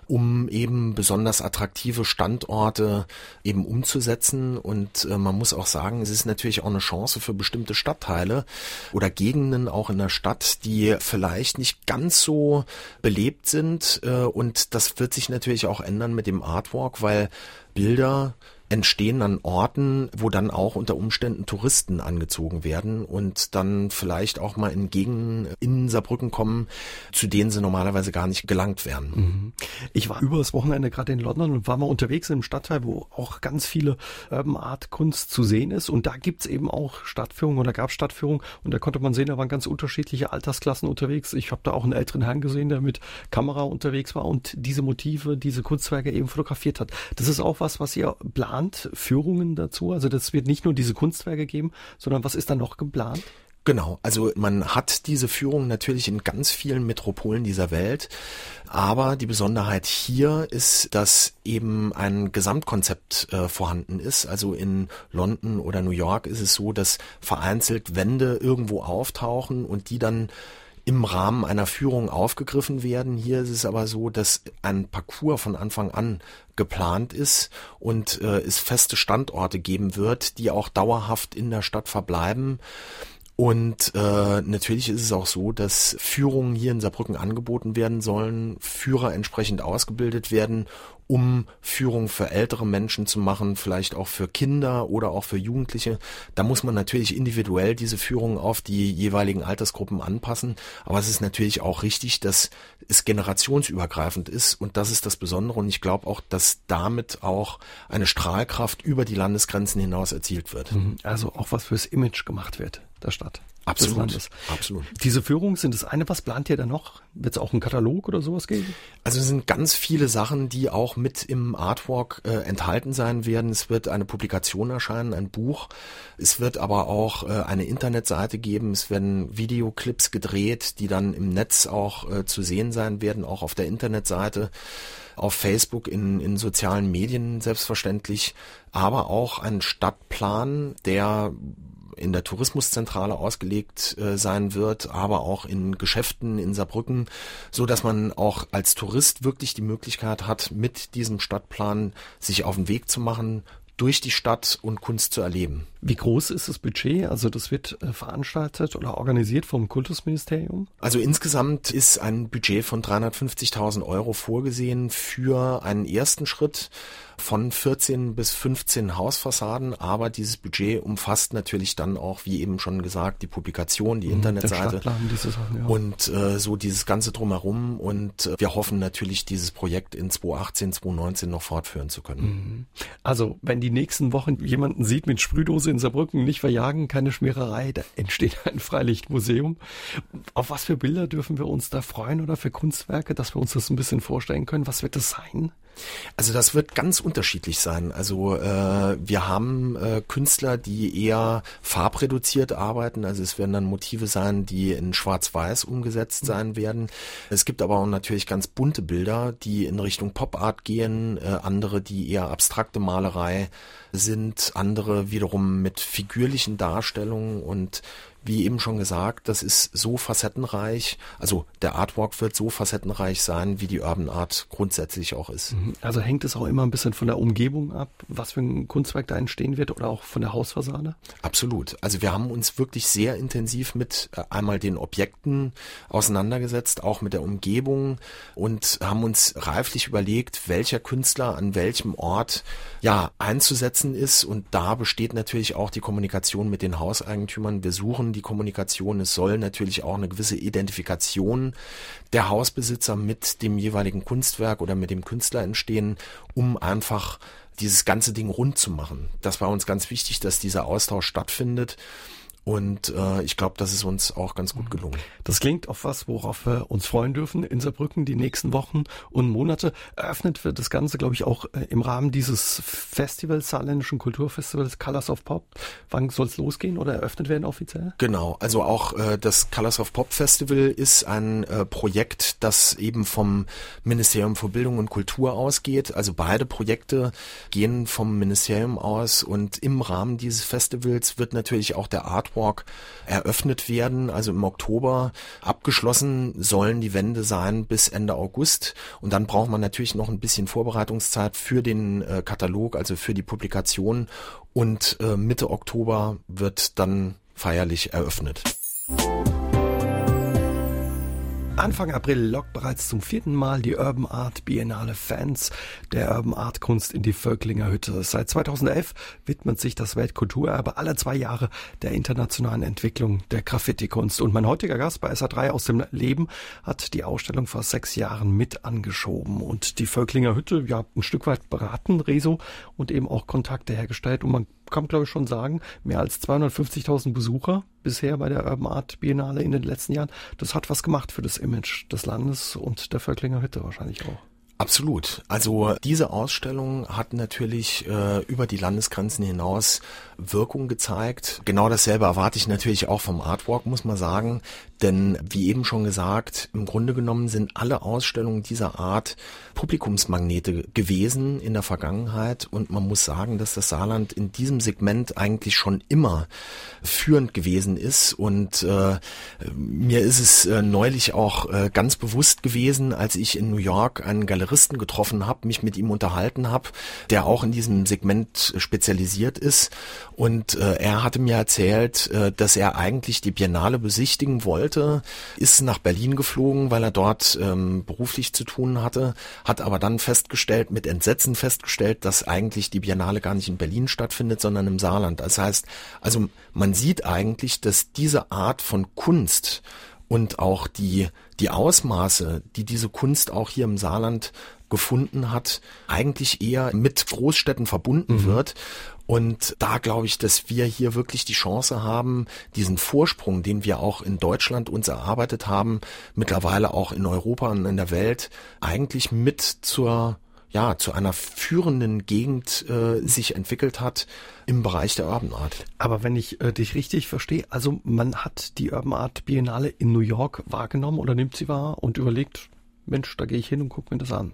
[SPEAKER 3] um eben besonders attraktive Standorte eben umzusetzen. Und äh, man muss auch sagen, es ist natürlich auch eine Chance für bestimmte Stadtteile oder Gegenden auch in der Stadt, die vielleicht nicht ganz so belebt sind. Äh, und das wird sich natürlich auch ändern mit dem Artwalk, weil Bilder entstehen an Orten, wo dann auch unter Umständen Touristen angezogen werden und dann vielleicht auch mal in Gegenden in Saarbrücken kommen, zu denen sie normalerweise gar nicht gelangt wären. Mhm.
[SPEAKER 2] Ich war übers Wochenende gerade in London und war mal unterwegs im Stadtteil, wo auch ganz viele Urban Art Kunst zu sehen ist und da gibt's eben auch Stadtführungen oder gab Stadtführungen und da konnte man sehen, da waren ganz unterschiedliche Altersklassen unterwegs. Ich habe da auch einen älteren Herrn gesehen, der mit Kamera unterwegs war und diese Motive, diese Kunstwerke eben fotografiert hat. Das ist auch was, was ihr plant geplant, Führungen dazu? Also das wird nicht nur diese Kunstwerke geben, sondern was ist da noch geplant?
[SPEAKER 3] Genau, also man hat diese Führung natürlich in ganz vielen Metropolen dieser Welt, aber die Besonderheit hier ist, dass eben ein Gesamtkonzept äh, vorhanden ist. Also in London oder New York ist es so, dass vereinzelt Wände irgendwo auftauchen und die dann im Rahmen einer Führung aufgegriffen werden. Hier ist es aber so, dass ein Parcours von Anfang an geplant ist und äh, es feste Standorte geben wird, die auch dauerhaft in der Stadt verbleiben. Und äh, natürlich ist es auch so, dass Führungen hier in Saarbrücken angeboten werden sollen, Führer entsprechend ausgebildet werden um Führung für ältere Menschen zu machen, vielleicht auch für Kinder oder auch für Jugendliche. Da muss man natürlich individuell diese Führung auf die jeweiligen Altersgruppen anpassen. Aber es ist natürlich auch richtig, dass es generationsübergreifend ist und das ist das Besondere. Und ich glaube auch, dass damit auch eine Strahlkraft über die Landesgrenzen hinaus erzielt wird.
[SPEAKER 2] Mhm. Also auch was fürs Image gemacht wird der Stadt.
[SPEAKER 3] Absolut. Absolut.
[SPEAKER 2] Diese Führungen sind das eine. Was plant ihr da noch? Wird es auch einen Katalog oder sowas geben?
[SPEAKER 3] Also es sind ganz viele Sachen, die auch mit im Artwork äh, enthalten sein werden. Es wird eine Publikation erscheinen, ein Buch. Es wird aber auch äh, eine Internetseite geben. Es werden Videoclips gedreht, die dann im Netz auch äh, zu sehen sein werden, auch auf der Internetseite auf Facebook, in, in sozialen Medien selbstverständlich, aber auch ein Stadtplan, der in der Tourismuszentrale ausgelegt äh, sein wird, aber auch in Geschäften in Saarbrücken, so dass man auch als Tourist wirklich die Möglichkeit hat, mit diesem Stadtplan sich auf den Weg zu machen, durch die Stadt und Kunst zu erleben.
[SPEAKER 2] Wie groß ist das Budget? Also das wird äh, veranstaltet oder organisiert vom Kultusministerium?
[SPEAKER 3] Also insgesamt ist ein Budget von 350.000 Euro vorgesehen für einen ersten Schritt von 14 bis 15 Hausfassaden, aber dieses Budget umfasst natürlich dann auch, wie eben schon gesagt, die Publikation, die mhm, Internetseite Sachen, ja. und äh, so dieses ganze drumherum und äh, wir hoffen natürlich, dieses Projekt in 2018, 2019 noch fortführen zu können. Mhm.
[SPEAKER 2] Also, wenn die nächsten Wochen jemanden sieht mit Sprühdose in Saarbrücken, nicht verjagen, keine Schmiererei, da entsteht ein Freilichtmuseum. Auf was für Bilder dürfen wir uns da freuen oder für Kunstwerke, dass wir uns das ein bisschen vorstellen können? Was wird das sein?
[SPEAKER 3] Also das wird ganz unterschiedlich sein. Also äh, wir haben äh, Künstler, die eher farbreduziert arbeiten. Also es werden dann Motive sein, die in Schwarz-Weiß umgesetzt mhm. sein werden. Es gibt aber auch natürlich ganz bunte Bilder, die in Richtung Pop-Art gehen, äh, andere, die eher abstrakte Malerei sind, andere wiederum mit figürlichen Darstellungen und wie eben schon gesagt, das ist so facettenreich. Also der Artwalk wird so facettenreich sein, wie die Urban Art grundsätzlich auch ist. Mhm.
[SPEAKER 2] Also hängt es auch immer ein bisschen von der Umgebung ab, was für ein Kunstwerk da entstehen wird oder auch von der Hausfassade?
[SPEAKER 3] Absolut. Also wir haben uns wirklich sehr intensiv mit äh, einmal den Objekten auseinandergesetzt, auch mit der Umgebung und haben uns reiflich überlegt, welcher Künstler an welchem Ort ja einzusetzen ist und da besteht natürlich auch die Kommunikation mit den Hauseigentümern. Wir suchen die Kommunikation. Es soll natürlich auch eine gewisse Identifikation der Hausbesitzer mit dem jeweiligen Kunstwerk oder mit dem Künstler entstehen, um einfach dieses ganze Ding rund zu machen. Das war uns ganz wichtig, dass dieser Austausch stattfindet. Und äh, ich glaube, das ist uns auch ganz gut gelungen.
[SPEAKER 2] Das klingt auf was, worauf wir uns freuen dürfen in Saarbrücken die nächsten Wochen und Monate. Eröffnet wird das Ganze, glaube ich, auch äh, im Rahmen dieses Festivals, saarländischen Kulturfestivals Colors of Pop. Wann soll es losgehen oder eröffnet werden offiziell?
[SPEAKER 3] Genau, also auch äh, das Colors of Pop Festival ist ein äh, Projekt, das eben vom Ministerium für Bildung und Kultur ausgeht. Also beide Projekte gehen vom Ministerium aus und im Rahmen dieses Festivals wird natürlich auch der Artwork Catwalk eröffnet werden, also im Oktober. Abgeschlossen sollen die Wände sein bis Ende August. Und dann braucht man natürlich noch ein bisschen Vorbereitungszeit für den äh, Katalog, also für die Publikation. Und äh, Mitte Oktober wird dann feierlich eröffnet.
[SPEAKER 2] Anfang April lockt bereits zum vierten Mal die Urban Art Biennale Fans der Urban Art Kunst in die Völklinger Hütte. Seit 2011 widmet sich das Weltkulturerbe alle zwei Jahre der internationalen Entwicklung der Graffiti-Kunst. Und mein heutiger Gast bei SA3 aus dem Leben hat die Ausstellung vor sechs Jahren mit angeschoben und die Völklinger Hütte ja ein Stück weit beraten, Reso, und eben auch Kontakte hergestellt. Und man kann, glaube ich, schon sagen, mehr als 250.000 Besucher bisher bei der Urban Art Biennale in den letzten Jahren. Das hat was gemacht für das Image des Landes und der Völklinger Hütte wahrscheinlich auch.
[SPEAKER 3] Absolut. Also diese Ausstellung hat natürlich äh, über die Landesgrenzen hinaus Wirkung gezeigt. Genau dasselbe erwarte ich natürlich auch vom Artwalk, muss man sagen. Denn wie eben schon gesagt, im Grunde genommen sind alle Ausstellungen dieser Art Publikumsmagnete gewesen in der Vergangenheit. Und man muss sagen, dass das Saarland in diesem Segment eigentlich schon immer führend gewesen ist. Und äh, mir ist es äh, neulich auch äh, ganz bewusst gewesen, als ich in New York einen Galeristen getroffen habe, mich mit ihm unterhalten habe, der auch in diesem Segment spezialisiert ist. Und äh, er hatte mir erzählt, äh, dass er eigentlich die Biennale besichtigen wollte ist nach Berlin geflogen, weil er dort ähm, beruflich zu tun hatte, hat aber dann festgestellt, mit Entsetzen festgestellt, dass eigentlich die Biennale gar nicht in Berlin stattfindet, sondern im Saarland. Das heißt, also man sieht eigentlich, dass diese Art von Kunst und auch die, die Ausmaße, die diese Kunst auch hier im Saarland gefunden hat, eigentlich eher mit Großstädten verbunden mhm. wird. Und da glaube ich, dass wir hier wirklich die Chance haben, diesen Vorsprung, den wir auch in Deutschland uns erarbeitet haben, mittlerweile auch in Europa und in der Welt, eigentlich mit zur ja, zu einer führenden Gegend äh, sich entwickelt hat im Bereich der Urban Art.
[SPEAKER 2] Aber wenn ich äh, dich richtig verstehe, also man hat die Urban Art Biennale in New York wahrgenommen oder nimmt sie wahr und überlegt, Mensch, da gehe ich hin und gucke mir das an.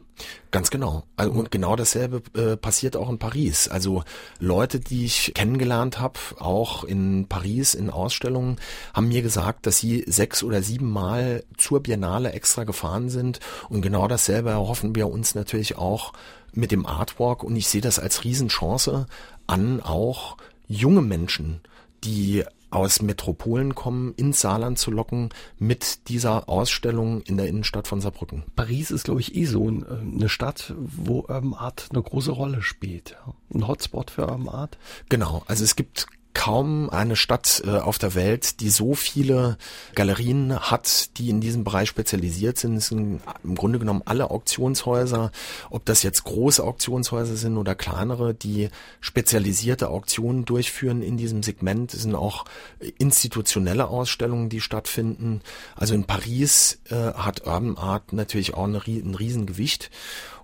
[SPEAKER 3] Ganz genau. Also, und genau dasselbe äh, passiert auch in Paris. Also Leute, die ich kennengelernt habe, auch in Paris in Ausstellungen, haben mir gesagt, dass sie sechs oder sieben Mal zur Biennale extra gefahren sind. Und genau dasselbe erhoffen wir uns natürlich auch mit dem Artwalk. Und ich sehe das als Riesenchance an, auch junge Menschen, die aus Metropolen kommen, ins Saarland zu locken mit dieser Ausstellung in der Innenstadt von Saarbrücken.
[SPEAKER 2] Paris ist, glaube ich, eh so äh, eine Stadt, wo Urban Art eine große Rolle spielt. Ein Hotspot für Urban Art.
[SPEAKER 3] Genau, also es gibt kaum eine Stadt äh, auf der Welt, die so viele Galerien hat, die in diesem Bereich spezialisiert sind. Es sind im Grunde genommen alle Auktionshäuser, ob das jetzt große Auktionshäuser sind oder kleinere, die spezialisierte Auktionen durchführen in diesem Segment. Es sind auch institutionelle Ausstellungen, die stattfinden. Also in Paris äh, hat Urban Art natürlich auch ein Riesengewicht.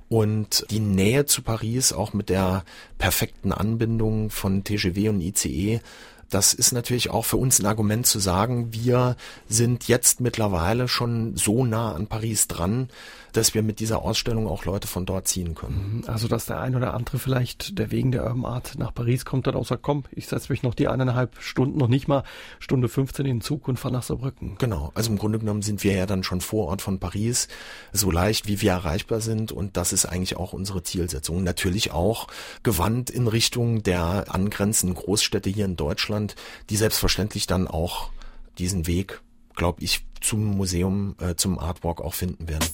[SPEAKER 3] Und die Nähe zu Paris, auch mit der perfekten Anbindung von TGW und ICE, das ist natürlich auch für uns ein Argument zu sagen, wir sind jetzt mittlerweile schon so nah an Paris dran, dass wir mit dieser Ausstellung auch Leute von dort ziehen können.
[SPEAKER 2] Mhm. Also dass der ein oder andere vielleicht, der wegen der Urban Art nach Paris kommt, dann auch sagt, komm, ich setze mich noch die eineinhalb Stunden, noch nicht mal Stunde 15 in den Zug und fahre nach Saarbrücken.
[SPEAKER 3] Genau, also im Grunde genommen sind wir ja dann schon vor Ort von Paris, so leicht wie wir erreichbar sind und das ist eigentlich auch unsere Zielsetzung. Natürlich auch gewandt in Richtung der angrenzenden Großstädte hier in Deutschland, die selbstverständlich dann auch diesen Weg, glaube ich, zum Museum, äh, zum Artwalk auch finden werden.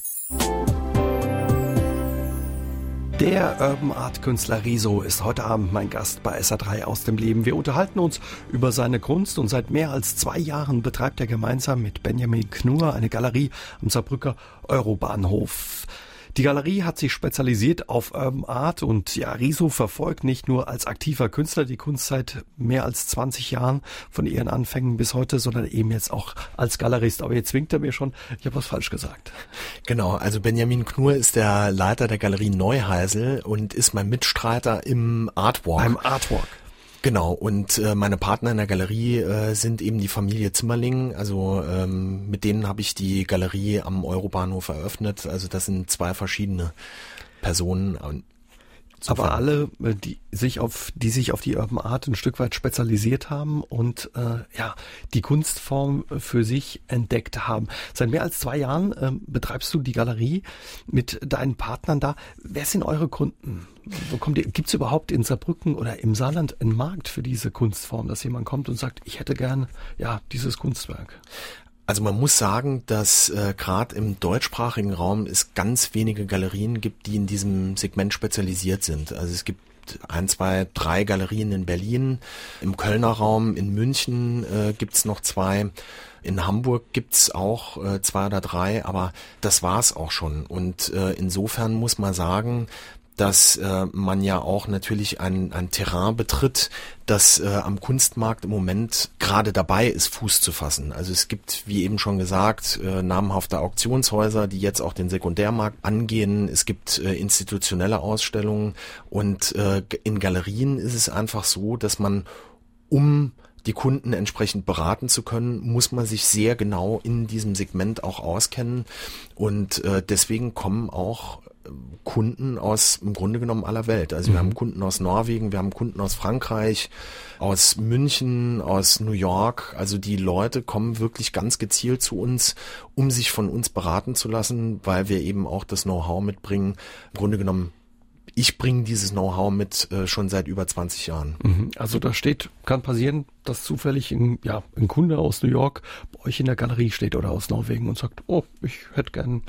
[SPEAKER 2] Der Urban Art Künstler Riso ist heute Abend mein Gast bei SA3 aus dem Leben. Wir unterhalten uns über seine Kunst und seit mehr als zwei Jahren betreibt er gemeinsam mit Benjamin Knur eine Galerie am Saarbrücker Eurobahnhof. Die Galerie hat sich spezialisiert auf Urban Art und ja, Riso verfolgt nicht nur als aktiver Künstler die Kunst seit mehr als 20 Jahren von ihren Anfängen bis heute, sondern eben jetzt auch als Galerist. Aber jetzt winkt er mir schon, ich habe was falsch gesagt.
[SPEAKER 3] Genau, also Benjamin Knur ist der Leiter der Galerie Neuheisel und ist mein Mitstreiter im Artwalk.
[SPEAKER 2] Beim Artwalk.
[SPEAKER 3] Genau, und äh, meine Partner in der Galerie äh, sind eben die Familie Zimmerling. Also ähm, mit denen habe ich die Galerie am Eurobahnhof eröffnet. Also das sind zwei verschiedene Personen.
[SPEAKER 2] Aber alle, äh, die sich auf, die sich auf die Urban Art ein Stück weit spezialisiert haben und äh, ja die Kunstform für sich entdeckt haben. Seit mehr als zwei Jahren äh, betreibst du die Galerie mit deinen Partnern da. Wer sind eure Kunden? Gibt es überhaupt in Saarbrücken oder im Saarland einen Markt für diese Kunstform, dass jemand kommt und sagt, ich hätte gern ja dieses Kunstwerk?
[SPEAKER 3] Also man muss sagen, dass äh, gerade im deutschsprachigen Raum es ganz wenige Galerien gibt, die in diesem Segment spezialisiert sind. Also es gibt ein, zwei, drei Galerien in Berlin, im Kölner Raum, in München äh, gibt's noch zwei. In Hamburg gibt's auch äh, zwei oder drei, aber das war's auch schon. Und äh, insofern muss man sagen, dass äh, man ja auch natürlich ein, ein Terrain betritt, das äh, am Kunstmarkt im Moment gerade dabei ist, Fuß zu fassen. Also es gibt, wie eben schon gesagt, äh, namhafte Auktionshäuser, die jetzt auch den Sekundärmarkt angehen. Es gibt äh, institutionelle Ausstellungen und äh, in Galerien ist es einfach so, dass man um die Kunden entsprechend beraten zu können, muss man sich sehr genau in diesem Segment auch auskennen. Und äh, deswegen kommen auch Kunden aus im Grunde genommen aller Welt. Also wir mhm. haben Kunden aus Norwegen, wir haben Kunden aus Frankreich, aus München, aus New York. Also die Leute kommen wirklich ganz gezielt zu uns, um sich von uns beraten zu lassen, weil wir eben auch das Know-how mitbringen. Im Grunde genommen ich bringe dieses Know-how mit äh, schon seit über 20 Jahren.
[SPEAKER 2] Mhm. Also da steht, kann passieren, dass zufällig ein, ja, ein Kunde aus New York bei euch in der Galerie steht oder aus Norwegen und sagt, oh, ich hätte gern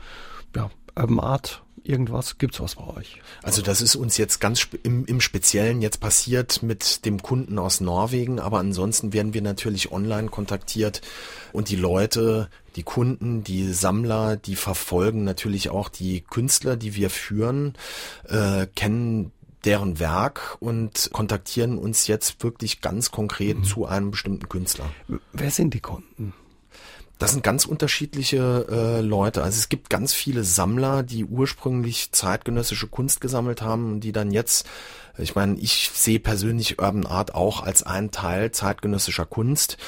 [SPEAKER 2] ja, Urban Art irgendwas? Gibt's was bei euch?
[SPEAKER 3] Also das ist uns jetzt ganz im, im Speziellen jetzt passiert mit dem Kunden aus Norwegen, aber ansonsten werden wir natürlich online kontaktiert und die Leute, die Kunden, die Sammler, die verfolgen natürlich auch die Künstler, die wir führen, äh, kennen deren Werk und kontaktieren uns jetzt wirklich ganz konkret mhm. zu einem bestimmten Künstler.
[SPEAKER 2] Wer sind die Kunden?
[SPEAKER 3] Das sind ganz unterschiedliche äh, Leute. Also es gibt ganz viele Sammler, die ursprünglich zeitgenössische Kunst gesammelt haben die dann jetzt, ich meine, ich sehe persönlich Urban Art auch als einen Teil zeitgenössischer Kunst.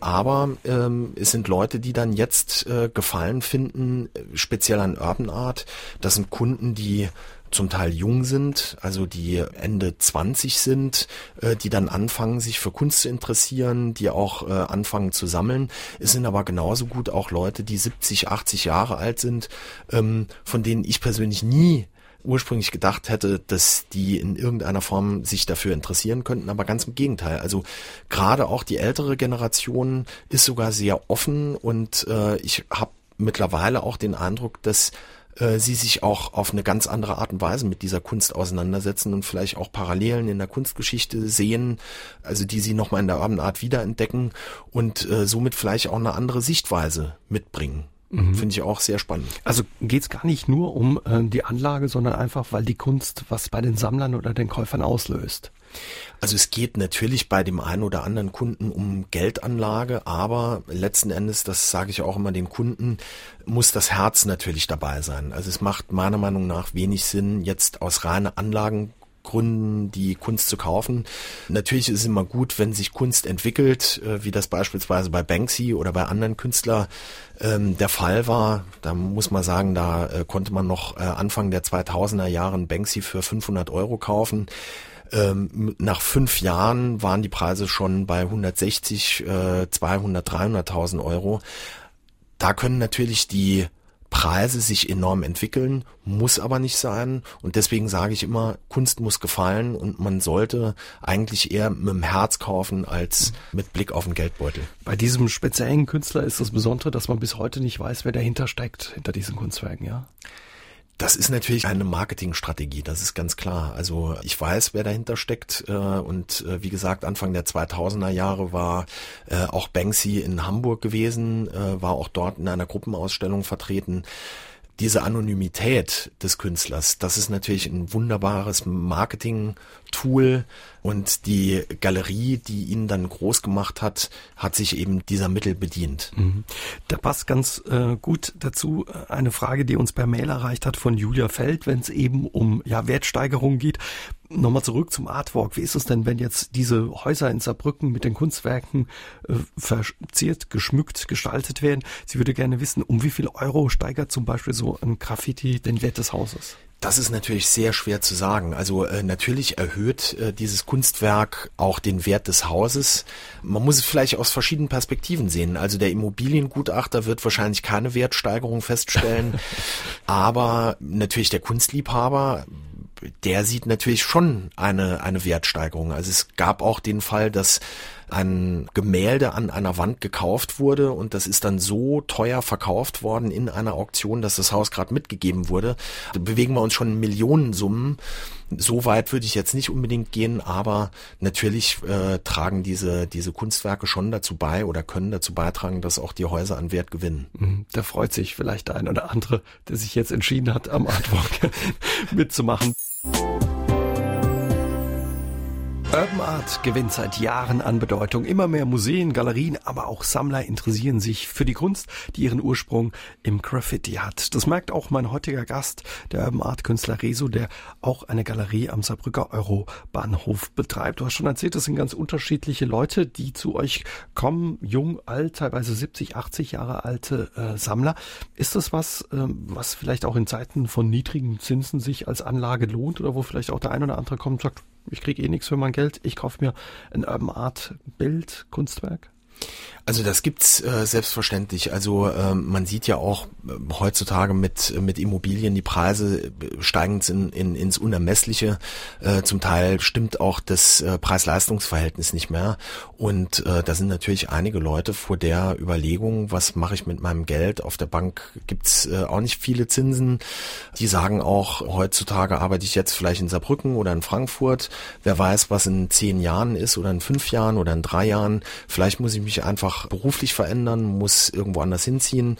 [SPEAKER 3] Aber ähm, es sind Leute, die dann jetzt äh, Gefallen finden, speziell an Urban Art. Das sind Kunden, die zum Teil jung sind, also die Ende 20 sind, äh, die dann anfangen, sich für Kunst zu interessieren, die auch äh, anfangen zu sammeln. Es sind aber genauso gut auch Leute, die 70, 80 Jahre alt sind, ähm, von denen ich persönlich nie ursprünglich gedacht hätte, dass die in irgendeiner Form sich dafür interessieren könnten, aber ganz im Gegenteil. Also gerade auch die ältere Generation ist sogar sehr offen und äh, ich habe mittlerweile auch den Eindruck, dass äh, sie sich auch auf eine ganz andere Art und Weise mit dieser Kunst auseinandersetzen und vielleicht auch Parallelen in der Kunstgeschichte sehen, also die sie nochmal in der Abendart wiederentdecken und äh, somit vielleicht auch eine andere Sichtweise mitbringen. Mhm. Finde ich auch sehr spannend.
[SPEAKER 2] Also geht es gar nicht nur um äh, die Anlage, sondern einfach, weil die Kunst was bei den Sammlern oder den Käufern auslöst.
[SPEAKER 3] Also es geht natürlich bei dem einen oder anderen Kunden um Geldanlage, aber letzten Endes, das sage ich auch immer den Kunden, muss das Herz natürlich dabei sein. Also es macht meiner Meinung nach wenig Sinn, jetzt aus reiner Anlagen Gründen, die Kunst zu kaufen. Natürlich ist es immer gut, wenn sich Kunst entwickelt, äh, wie das beispielsweise bei Banksy oder bei anderen Künstlern ähm, der Fall war. Da muss man sagen, da äh, konnte man noch äh, Anfang der 2000er Jahren Banksy für 500 Euro kaufen. Ähm, nach fünf Jahren waren die Preise schon bei 160, äh, 200, 300.000 Euro. Da können natürlich die Preise sich enorm entwickeln, muss aber nicht sein. Und deswegen sage ich immer, Kunst muss gefallen und man sollte eigentlich eher mit dem Herz kaufen als mit Blick auf den Geldbeutel.
[SPEAKER 2] Bei diesem speziellen Künstler ist das Besondere, dass man bis heute nicht weiß, wer dahinter steckt, hinter diesen Kunstwerken, ja?
[SPEAKER 3] Das ist natürlich eine Marketingstrategie, das ist ganz klar. Also ich weiß, wer dahinter steckt äh, und äh, wie gesagt, Anfang der 2000er Jahre war äh, auch Banksy in Hamburg gewesen, war auch dort in einer Gruppenausstellung vertreten diese Anonymität des Künstlers, das ist natürlich ein wunderbares Marketing-Tool und die Galerie, die ihn dann groß gemacht hat, hat sich eben dieser Mittel bedient. Mhm.
[SPEAKER 2] Da passt ganz äh, gut dazu äh, eine Frage, die uns per Mail erreicht hat von Julia Feld, wenn es eben um ja, Wertsteigerung geht. Nochmal zurück zum Artwork. Wie ist es denn, wenn jetzt diese Häuser in Saarbrücken mit den Kunstwerken äh, verziert, geschmückt, gestaltet werden? Sie würde gerne wissen, um wie viel Euro steigert zum Beispiel so ein Graffiti den Wert des Hauses?
[SPEAKER 3] Das ist natürlich sehr schwer zu sagen. Also äh, natürlich erhöht äh, dieses Kunstwerk auch den Wert des Hauses. Man muss es vielleicht aus verschiedenen Perspektiven sehen. Also der Immobiliengutachter wird wahrscheinlich keine Wertsteigerung feststellen, aber natürlich der Kunstliebhaber der sieht natürlich schon eine, eine Wertsteigerung. Also es gab auch den Fall, dass ein Gemälde an einer Wand gekauft wurde und das ist dann so teuer verkauft worden in einer Auktion, dass das Haus gerade mitgegeben wurde. Da bewegen wir uns schon in Millionensummen. So weit würde ich jetzt nicht unbedingt gehen, aber natürlich äh, tragen diese, diese Kunstwerke schon dazu bei oder können dazu beitragen, dass auch die Häuser an Wert gewinnen.
[SPEAKER 2] Mhm. Da freut sich vielleicht der ein oder andere, der sich jetzt entschieden hat, am Artwork mitzumachen. Urban Art gewinnt seit Jahren an Bedeutung. Immer mehr Museen, Galerien, aber auch Sammler interessieren sich für die Kunst, die ihren Ursprung im Graffiti hat. Das merkt auch mein heutiger Gast, der Urban Art Künstler Rezo, der auch eine Galerie am Saarbrücker Eurobahnhof betreibt. Du hast schon erzählt, das sind ganz unterschiedliche Leute, die zu euch kommen, jung, alt, teilweise 70, 80 Jahre alte äh, Sammler. Ist das was, äh, was vielleicht auch in Zeiten von niedrigen Zinsen sich als Anlage lohnt oder wo vielleicht auch der ein oder andere kommt und sagt, ich kriege eh nichts für mein Geld, ich kaufe mir ein Urban Art Bild, Kunstwerk?
[SPEAKER 3] Also das gibt's äh, selbstverständlich. Also äh, man sieht ja auch äh, heutzutage mit mit Immobilien die Preise äh, steigen in, in, ins Unermessliche. Äh, zum Teil stimmt auch das äh, Preis-Leistungs-Verhältnis nicht mehr. Und äh, da sind natürlich einige Leute vor der Überlegung, was mache ich mit meinem Geld? Auf der Bank gibt's äh, auch nicht viele Zinsen. Die sagen auch, heutzutage arbeite ich jetzt vielleicht in Saarbrücken oder in Frankfurt. Wer weiß, was in zehn Jahren ist oder in fünf Jahren oder in drei Jahren. Vielleicht muss ich mich einfach einfach beruflich verändern, muss irgendwo anders hinziehen.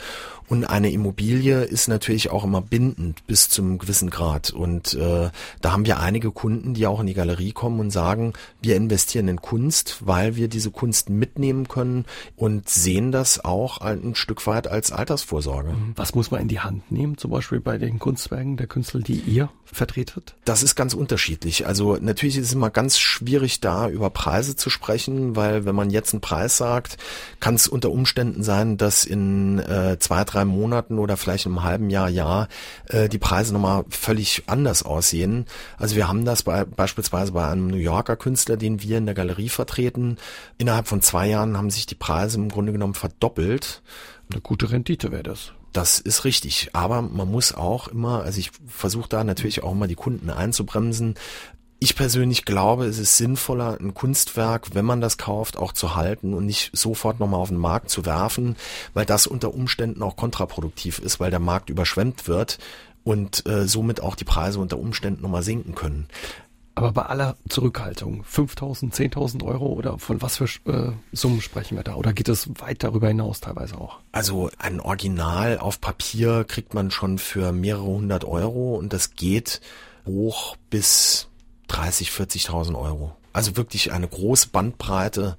[SPEAKER 3] Und eine Immobilie ist natürlich auch immer bindend bis zum gewissen Grad. Und äh, da haben wir einige Kunden, die auch in die Galerie kommen und sagen, wir investieren in Kunst, weil wir diese Kunst mitnehmen können und sehen das auch ein Stück weit als Altersvorsorge. Mhm.
[SPEAKER 2] Was muss man in die Hand nehmen, zum Beispiel bei den Kunstwerken der Künstler, die ihr vertretet?
[SPEAKER 3] Das ist ganz unterschiedlich. Also natürlich ist es immer ganz schwierig, da über Preise zu sprechen, weil wenn man jetzt einen Preis sagt, kann es unter Umständen sein, dass in äh, zwei, drei Monaten oder vielleicht einem halben Jahr, Jahr äh, die Preise nochmal völlig anders aussehen. Also wir haben das bei, beispielsweise bei einem New Yorker Künstler, den wir in der Galerie vertreten. Innerhalb von zwei Jahren haben sich die Preise im Grunde genommen verdoppelt.
[SPEAKER 2] Eine gute Rendite wäre das.
[SPEAKER 3] Das ist richtig. Aber man muss auch immer, also ich versuche da natürlich auch immer die Kunden einzubremsen. Ich persönlich glaube, es ist sinnvoller, ein Kunstwerk, wenn man das kauft, auch zu halten und nicht sofort nochmal auf den Markt zu werfen, weil das unter Umständen auch kontraproduktiv ist, weil der Markt überschwemmt wird und äh, somit auch die Preise unter Umständen nochmal sinken können.
[SPEAKER 2] Aber bei aller Zurückhaltung, 5.000, 10.000 Euro oder von was für äh, Summen sprechen wir da? Oder geht es weit darüber hinaus teilweise auch?
[SPEAKER 3] Also ein Original auf Papier kriegt man schon für mehrere hundert Euro und das geht hoch bis 30, 40.000 Euro. Also wirklich eine große Bandbreite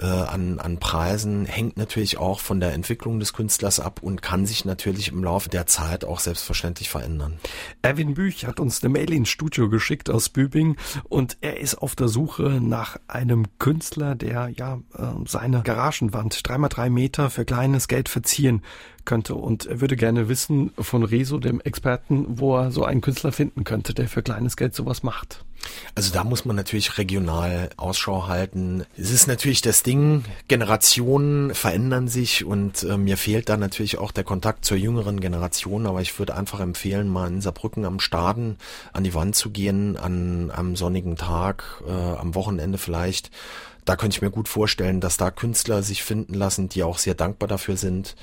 [SPEAKER 3] äh, an, an Preisen hängt natürlich auch von der Entwicklung des Künstlers ab und kann sich natürlich im Laufe der Zeit auch selbstverständlich verändern.
[SPEAKER 2] Erwin Büch hat uns eine Mail ins Studio geschickt aus Bübing und er ist auf der Suche nach einem Künstler, der ja äh, seine Garagenwand dreimal drei Meter für kleines Geld verziehen könnte und er würde gerne wissen von Rezo, dem Experten, wo er so einen Künstler finden könnte, der für kleines Geld sowas macht.
[SPEAKER 3] Also da muss man natürlich regional Ausschau halten. Es ist natürlich das Ding, Generationen verändern sich und äh, mir fehlt da natürlich auch der Kontakt zur jüngeren Generation, aber ich würde einfach empfehlen, mal in Saarbrücken am Staden an die Wand zu gehen, an einem sonnigen Tag, äh, am Wochenende vielleicht. Da könnte ich mir gut vorstellen, dass da Künstler sich finden lassen, die auch sehr dankbar dafür sind.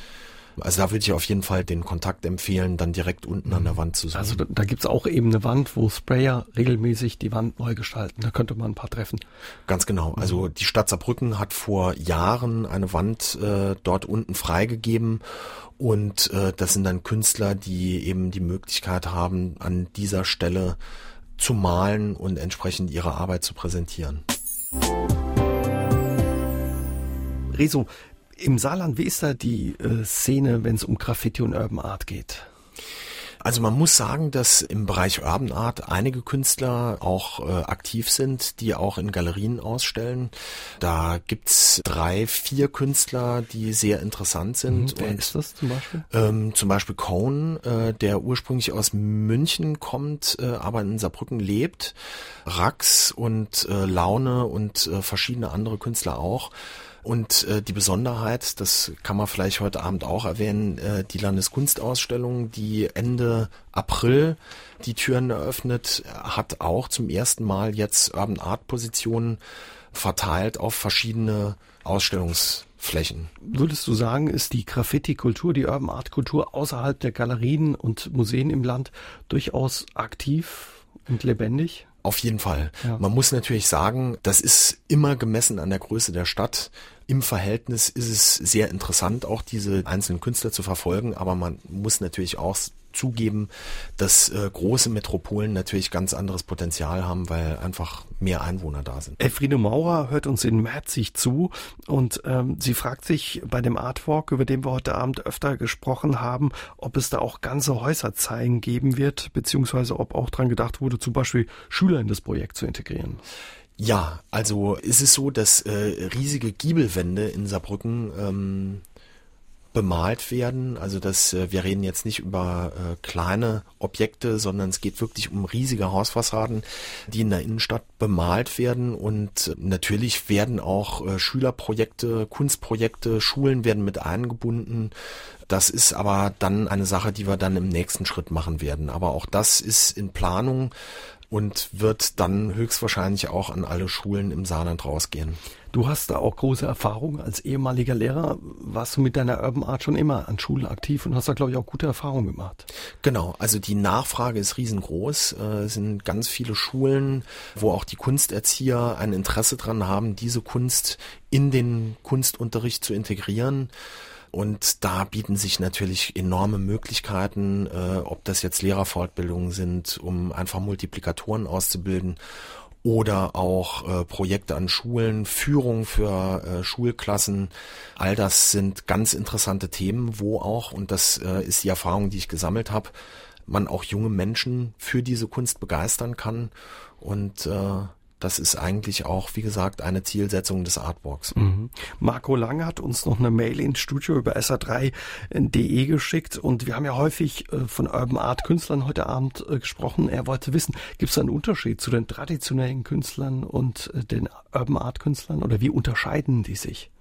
[SPEAKER 3] Also da würde ich auf jeden Fall den Kontakt empfehlen, dann direkt unten an der Wand zu sein.
[SPEAKER 2] Also da, da gibt's auch eben eine Wand, wo Sprayer regelmäßig die Wand neu gestalten. Da könnte man ein paar treffen.
[SPEAKER 3] Ganz genau. Also die Stadt Saarbrücken hat vor Jahren eine Wand äh, dort unten freigegeben und äh, das sind dann Künstler, die eben die Möglichkeit haben, an dieser Stelle zu malen und entsprechend ihre Arbeit zu präsentieren.
[SPEAKER 2] Rezo, im Saarland, wie ist da die äh, Szene, wenn es um Graffiti und Urban Art geht?
[SPEAKER 3] Also man muss sagen, dass im Bereich Urban Art einige Künstler auch äh, aktiv sind, die auch in Galerien ausstellen. Da gibt's drei, vier Künstler, die sehr interessant sind.
[SPEAKER 2] Mhm, wer ist das zum Beispiel?
[SPEAKER 3] Ähm, zum Beispiel Cohn, äh, der ursprünglich aus München kommt, äh, aber in Saarbrücken lebt. Rax und äh, Laune und äh, verschiedene andere Künstler auch. Und äh, die Besonderheit, das kann man vielleicht heute Abend auch erwähnen, äh, die Landeskunstausstellung, die Ende April die Türen eröffnet, hat auch zum ersten Mal jetzt Urban Art Positionen verteilt auf verschiedene Ausstellungsflächen.
[SPEAKER 2] Würdest du sagen, ist die Graffiti-Kultur, die Urban Art Kultur außerhalb der Galerien und Museen im Land durchaus aktiv und lebendig?
[SPEAKER 3] Auf jeden Fall. Ja. Man muss natürlich sagen, das ist immer gemessen an der Größe der Stadt. Im Verhältnis ist es sehr interessant, auch diese einzelnen Künstler zu verfolgen, aber man muss natürlich auch zugeben, dass äh, große Metropolen natürlich ganz anderes Potenzial haben, weil einfach mehr Einwohner da sind.
[SPEAKER 2] Elfriede Maurer hört uns in Merzig zu und ähm, sie fragt sich bei dem Artwalk, über den wir heute Abend öfter gesprochen haben, ob es da auch ganze Häuserzeilen geben wird, beziehungsweise ob auch dran gedacht wurde, zum Beispiel Schüler in das Projekt zu integrieren.
[SPEAKER 3] Ja, also ist es so, dass äh, riesige Giebelwände in Saarbrücken ähm, bemalt werden. Also das, äh, wir reden jetzt nicht über äh, kleine Objekte, sondern es geht wirklich um riesige Hausfassaden, die in der Innenstadt bemalt werden. Und natürlich werden auch äh, Schülerprojekte, Kunstprojekte, Schulen werden mit eingebunden. Das ist aber dann eine Sache, die wir dann im nächsten Schritt machen werden. Aber auch das ist in Planung und wird dann höchstwahrscheinlich auch an alle Schulen im Saarland rausgehen.
[SPEAKER 2] Du hast da auch große Erfahrung als ehemaliger Lehrer. Warst du mit deiner Urban Art schon immer an Schulen aktiv und hast da, glaube ich, auch gute Erfahrungen gemacht?
[SPEAKER 3] Genau, also die Nachfrage ist riesengroß. Äh, es sind ganz viele Schulen, wo auch die Kunsterzieher ein Interesse dran haben, diese Kunst in den Kunstunterricht zu integrieren. Und da bieten sich natürlich enorme Möglichkeiten, äh, ob das jetzt Lehrerfortbildungen sind, um einfach Multiplikatoren auszubilden oder auch äh, Projekte an Schulen, Führung für äh, Schulklassen. All das sind ganz interessante Themen, wo auch, und das äh, ist die Erfahrung, die ich gesammelt habe, man auch junge Menschen für diese Kunst begeistern kann. Und äh, das ist eigentlich auch, wie gesagt, eine Zielsetzung des Artworks.
[SPEAKER 2] Mhm. Marco Lange hat uns noch eine Mail ins Studio über sa3.de geschickt und wir haben ja häufig äh, von Urban Art Künstlern heute Abend äh, gesprochen. Er wollte wissen, gibt es einen Unterschied zu den traditionellen Künstlern und äh, den Urban Art Künstlern oder wie unterscheiden die sich?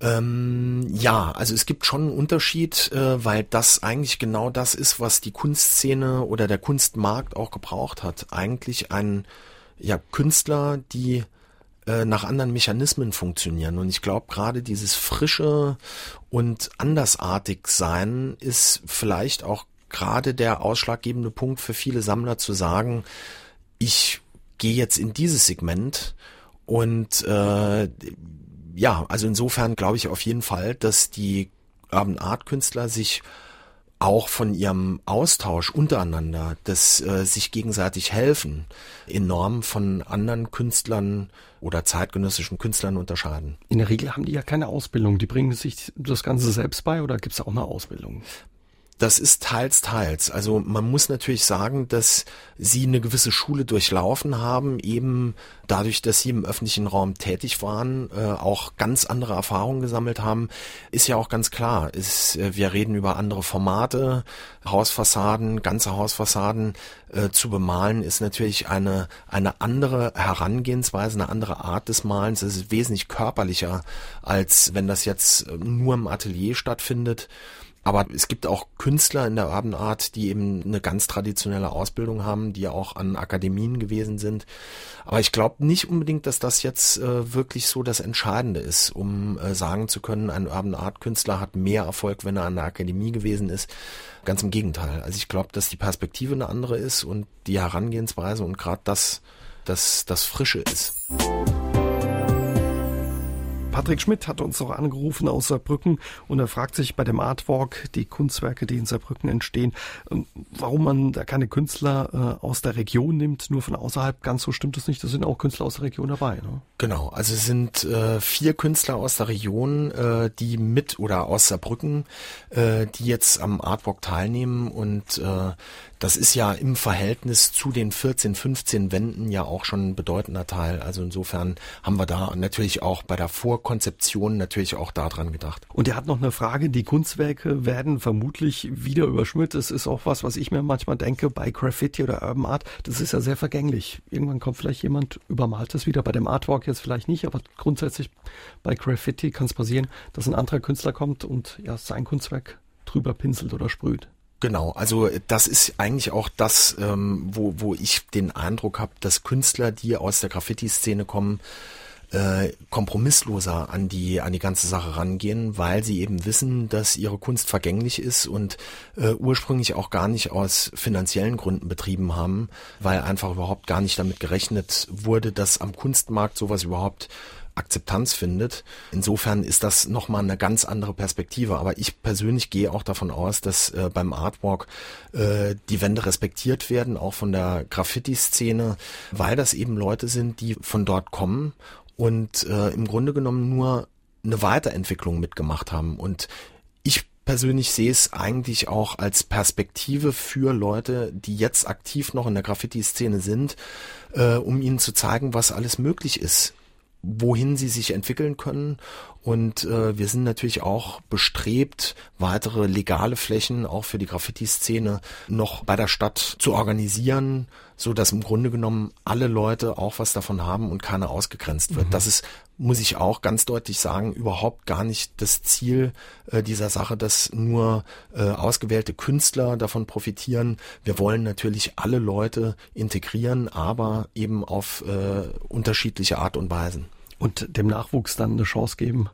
[SPEAKER 3] Ähm, ja, also es gibt schon einen Unterschied, äh, weil das eigentlich genau das ist, was die Kunstszene oder der Kunstmarkt auch gebraucht hat. Eigentlich ein ja, Künstler, die äh, nach anderen Mechanismen funktionieren. Und ich glaube, gerade dieses frische und andersartig sein ist vielleicht auch gerade der ausschlaggebende Punkt für viele Sammler zu sagen, ich gehe jetzt in dieses Segment und äh, ja, also insofern glaube ich auf jeden Fall, dass die Urban Art Künstler sich auch von ihrem Austausch untereinander, das äh, sich gegenseitig helfen, enorm von anderen Künstlern oder zeitgenössischen Künstlern unterscheiden.
[SPEAKER 2] In der Regel haben die ja keine Ausbildung. Die bringen sich das Ganze selbst bei oder gibt es auch eine Ausbildung?
[SPEAKER 3] Das ist teils, teils. Also man muss natürlich sagen, dass sie eine gewisse Schule durchlaufen haben, eben dadurch, dass sie im öffentlichen Raum tätig waren, äh, auch ganz andere Erfahrungen gesammelt haben, ist ja auch ganz klar. Ist, äh, wir reden über andere Formate, Hausfassaden, ganze Hausfassaden äh, zu bemalen, ist natürlich eine, eine andere Herangehensweise, eine andere Art des Malens. Es ist wesentlich körperlicher, als wenn das jetzt nur im Atelier stattfindet. Aber es gibt auch Künstler in der Urban Art, die eben eine ganz traditionelle Ausbildung haben, die auch an Akademien gewesen sind. Aber ich glaube nicht unbedingt, dass das jetzt äh, wirklich so das Entscheidende ist, um äh, sagen zu können, ein Urban Art Künstler hat mehr Erfolg, wenn er an der Akademie gewesen ist. Ganz im Gegenteil. Also ich glaube, dass die Perspektive eine andere ist und die Herangehensweise und gerade das, das, das Frische ist.
[SPEAKER 2] Patrick Schmidt hat uns auch angerufen aus Saarbrücken und er fragt sich bei dem Artwalk, die Kunstwerke, die in Saarbrücken entstehen, ähm, warum man da keine Künstler äh, aus der Region nimmt, nur von außerhalb. Ganz so stimmt es nicht. Da sind auch Künstler aus der Region dabei. Ne?
[SPEAKER 3] Genau, also es sind äh, vier Künstler aus der Region, äh, die mit oder aus Saarbrücken, äh, die jetzt am Artwalk teilnehmen und äh, das ist ja im Verhältnis zu den 14, 15 Wänden ja auch schon ein bedeutender Teil. Also insofern haben wir da natürlich auch bei der Vorkonzeption natürlich auch daran gedacht.
[SPEAKER 2] Und er hat noch eine Frage. Die Kunstwerke werden vermutlich wieder überschmückt. Das ist auch was, was ich mir manchmal denke bei Graffiti oder Urban Art. Das ist ja sehr vergänglich. Irgendwann kommt vielleicht jemand, übermalt es wieder. Bei dem Artwork jetzt vielleicht nicht, aber grundsätzlich bei Graffiti kann es passieren, dass ein anderer Künstler kommt und ja sein Kunstwerk drüber pinselt oder sprüht.
[SPEAKER 3] Genau, also das ist eigentlich auch das, ähm, wo, wo ich den Eindruck habe, dass Künstler, die aus der Graffiti-Szene kommen, äh, kompromissloser an die an die ganze Sache rangehen, weil sie eben wissen, dass ihre Kunst vergänglich ist und äh, ursprünglich auch gar nicht aus finanziellen Gründen betrieben haben, weil einfach überhaupt gar nicht damit gerechnet wurde, dass am Kunstmarkt sowas überhaupt Akzeptanz findet. Insofern ist das nochmal eine ganz andere Perspektive. Aber ich persönlich gehe auch davon aus, dass äh, beim Artwalk äh, die Wände respektiert werden, auch von der Graffiti-Szene, weil das eben Leute sind, die von dort kommen und äh, im Grunde genommen nur eine Weiterentwicklung mitgemacht haben. Und ich persönlich sehe es eigentlich auch als Perspektive für Leute, die jetzt aktiv noch in der Graffiti-Szene sind, äh, um ihnen zu zeigen, was alles möglich ist wohin sie sich entwickeln können. Und äh, wir sind natürlich auch bestrebt, weitere legale Flächen auch für die Graffiti-Szene noch bei der Stadt zu organisieren, so dass im Grunde genommen alle Leute auch was davon haben und keiner ausgegrenzt wird. Mhm. Das ist, muss ich auch ganz deutlich sagen, überhaupt gar nicht das Ziel äh, dieser Sache, dass nur äh, ausgewählte Künstler davon profitieren. Wir wollen natürlich alle Leute integrieren, aber eben auf äh, unterschiedliche Art und Weisen
[SPEAKER 2] und dem Nachwuchs dann eine Chance geben,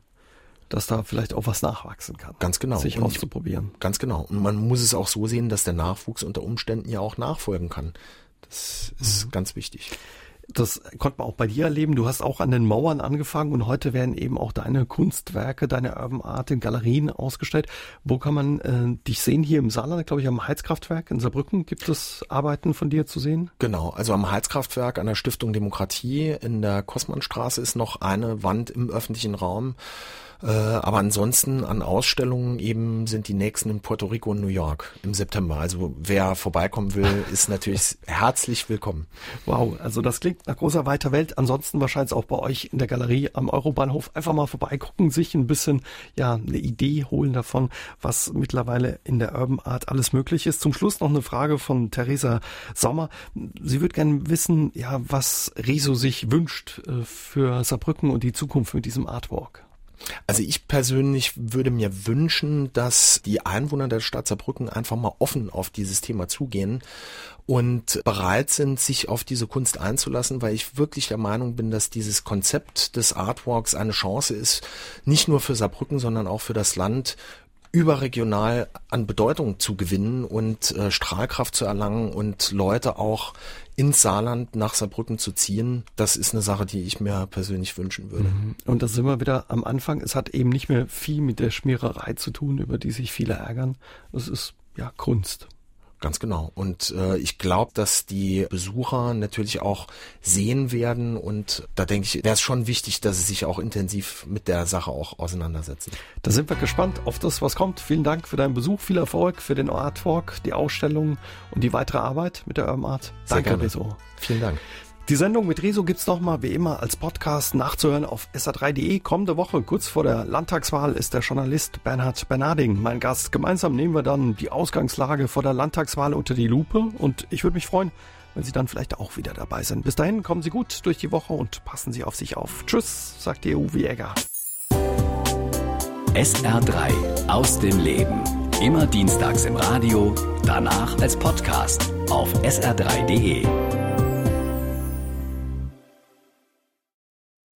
[SPEAKER 2] dass da vielleicht auch was nachwachsen kann.
[SPEAKER 3] Ganz genau.
[SPEAKER 2] Sich
[SPEAKER 3] und
[SPEAKER 2] auszuprobieren.
[SPEAKER 3] Ganz genau. Und man muss es auch so sehen, dass der Nachwuchs unter Umständen ja auch nachfolgen kann. Das ist mhm. ganz wichtig
[SPEAKER 2] das konnte man auch bei dir erleben. Du hast auch an den Mauern angefangen und heute werden eben auch deine Kunstwerke, deine Urban Art in Galerien ausgestellt. Wo kann man äh, dich sehen? Hier im Saarland, glaube ich, am Heizkraftwerk in Saarbrücken gibt es Arbeiten von dir zu sehen?
[SPEAKER 3] Genau, also am Heizkraftwerk an der Stiftung Demokratie in der Kosmannstraße ist noch eine Wand im öffentlichen Raum äh, aber ansonsten an Ausstellungen eben sind die nächsten in Puerto Rico und New York im September. Also wer vorbeikommen will, ist natürlich herzlich willkommen.
[SPEAKER 2] Wow, also das klingt nach großer weiter Welt. Ansonsten wahrscheinlich auch bei euch in der Galerie am Eurobahnhof einfach mal vorbeigucken, sich ein bisschen ja eine Idee holen davon, was mittlerweile in der Urban Art alles möglich ist. Zum Schluss noch eine Frage von Theresa Sommer. Sie würde gerne wissen, ja, was Rezo sich wünscht äh, für Saarbrücken und die Zukunft mit diesem Artwalk.
[SPEAKER 3] Also ich persönlich würde mir wünschen, dass die Einwohner der Stadt Saarbrücken einfach mal offen auf dieses Thema zugehen und bereit sind, sich auf diese Kunst einzulassen, weil ich wirklich der Meinung bin, dass dieses Konzept des Artwalks eine Chance ist, nicht nur für Saarbrücken, sondern auch für das Land überregional an Bedeutung zu gewinnen und äh, Strahlkraft zu erlangen und Leute auch ins Saarland nach Saarbrücken zu ziehen, das ist eine Sache, die ich mir persönlich wünschen würde. Mhm.
[SPEAKER 2] Und da sind wir wieder am Anfang. Es hat eben nicht mehr viel mit der Schmiererei zu tun, über die sich viele ärgern. Es ist ja, Kunst.
[SPEAKER 3] Ganz genau. Und äh, ich glaube, dass die Besucher natürlich auch sehen werden und da denke ich, wäre es schon wichtig, dass sie sich auch intensiv mit der Sache auch auseinandersetzen.
[SPEAKER 2] Da sind wir gespannt auf das, was kommt. Vielen Dank für deinen Besuch, viel Erfolg für den Artwalk, die Ausstellung und die weitere Arbeit mit der Urban Art.
[SPEAKER 3] Danke, Rezo. Vielen Dank.
[SPEAKER 2] Die Sendung mit Rezo gibt's noch mal wie immer als Podcast nachzuhören auf sa3.de. Kommende Woche, kurz vor der Landtagswahl, ist der Journalist Bernhard Bernarding mein Gast. Gemeinsam nehmen wir dann die Ausgangslage vor der Landtagswahl unter die Lupe und ich würde mich freuen, wenn Sie dann vielleicht auch wieder dabei sind. Bis dahin kommen Sie gut durch die Woche und passen Sie auf sich auf. Tschüss, sagt Ihr Uwe Jäger.
[SPEAKER 1] SR3 aus dem Leben. Immer dienstags im Radio, danach als Podcast auf sr3.de.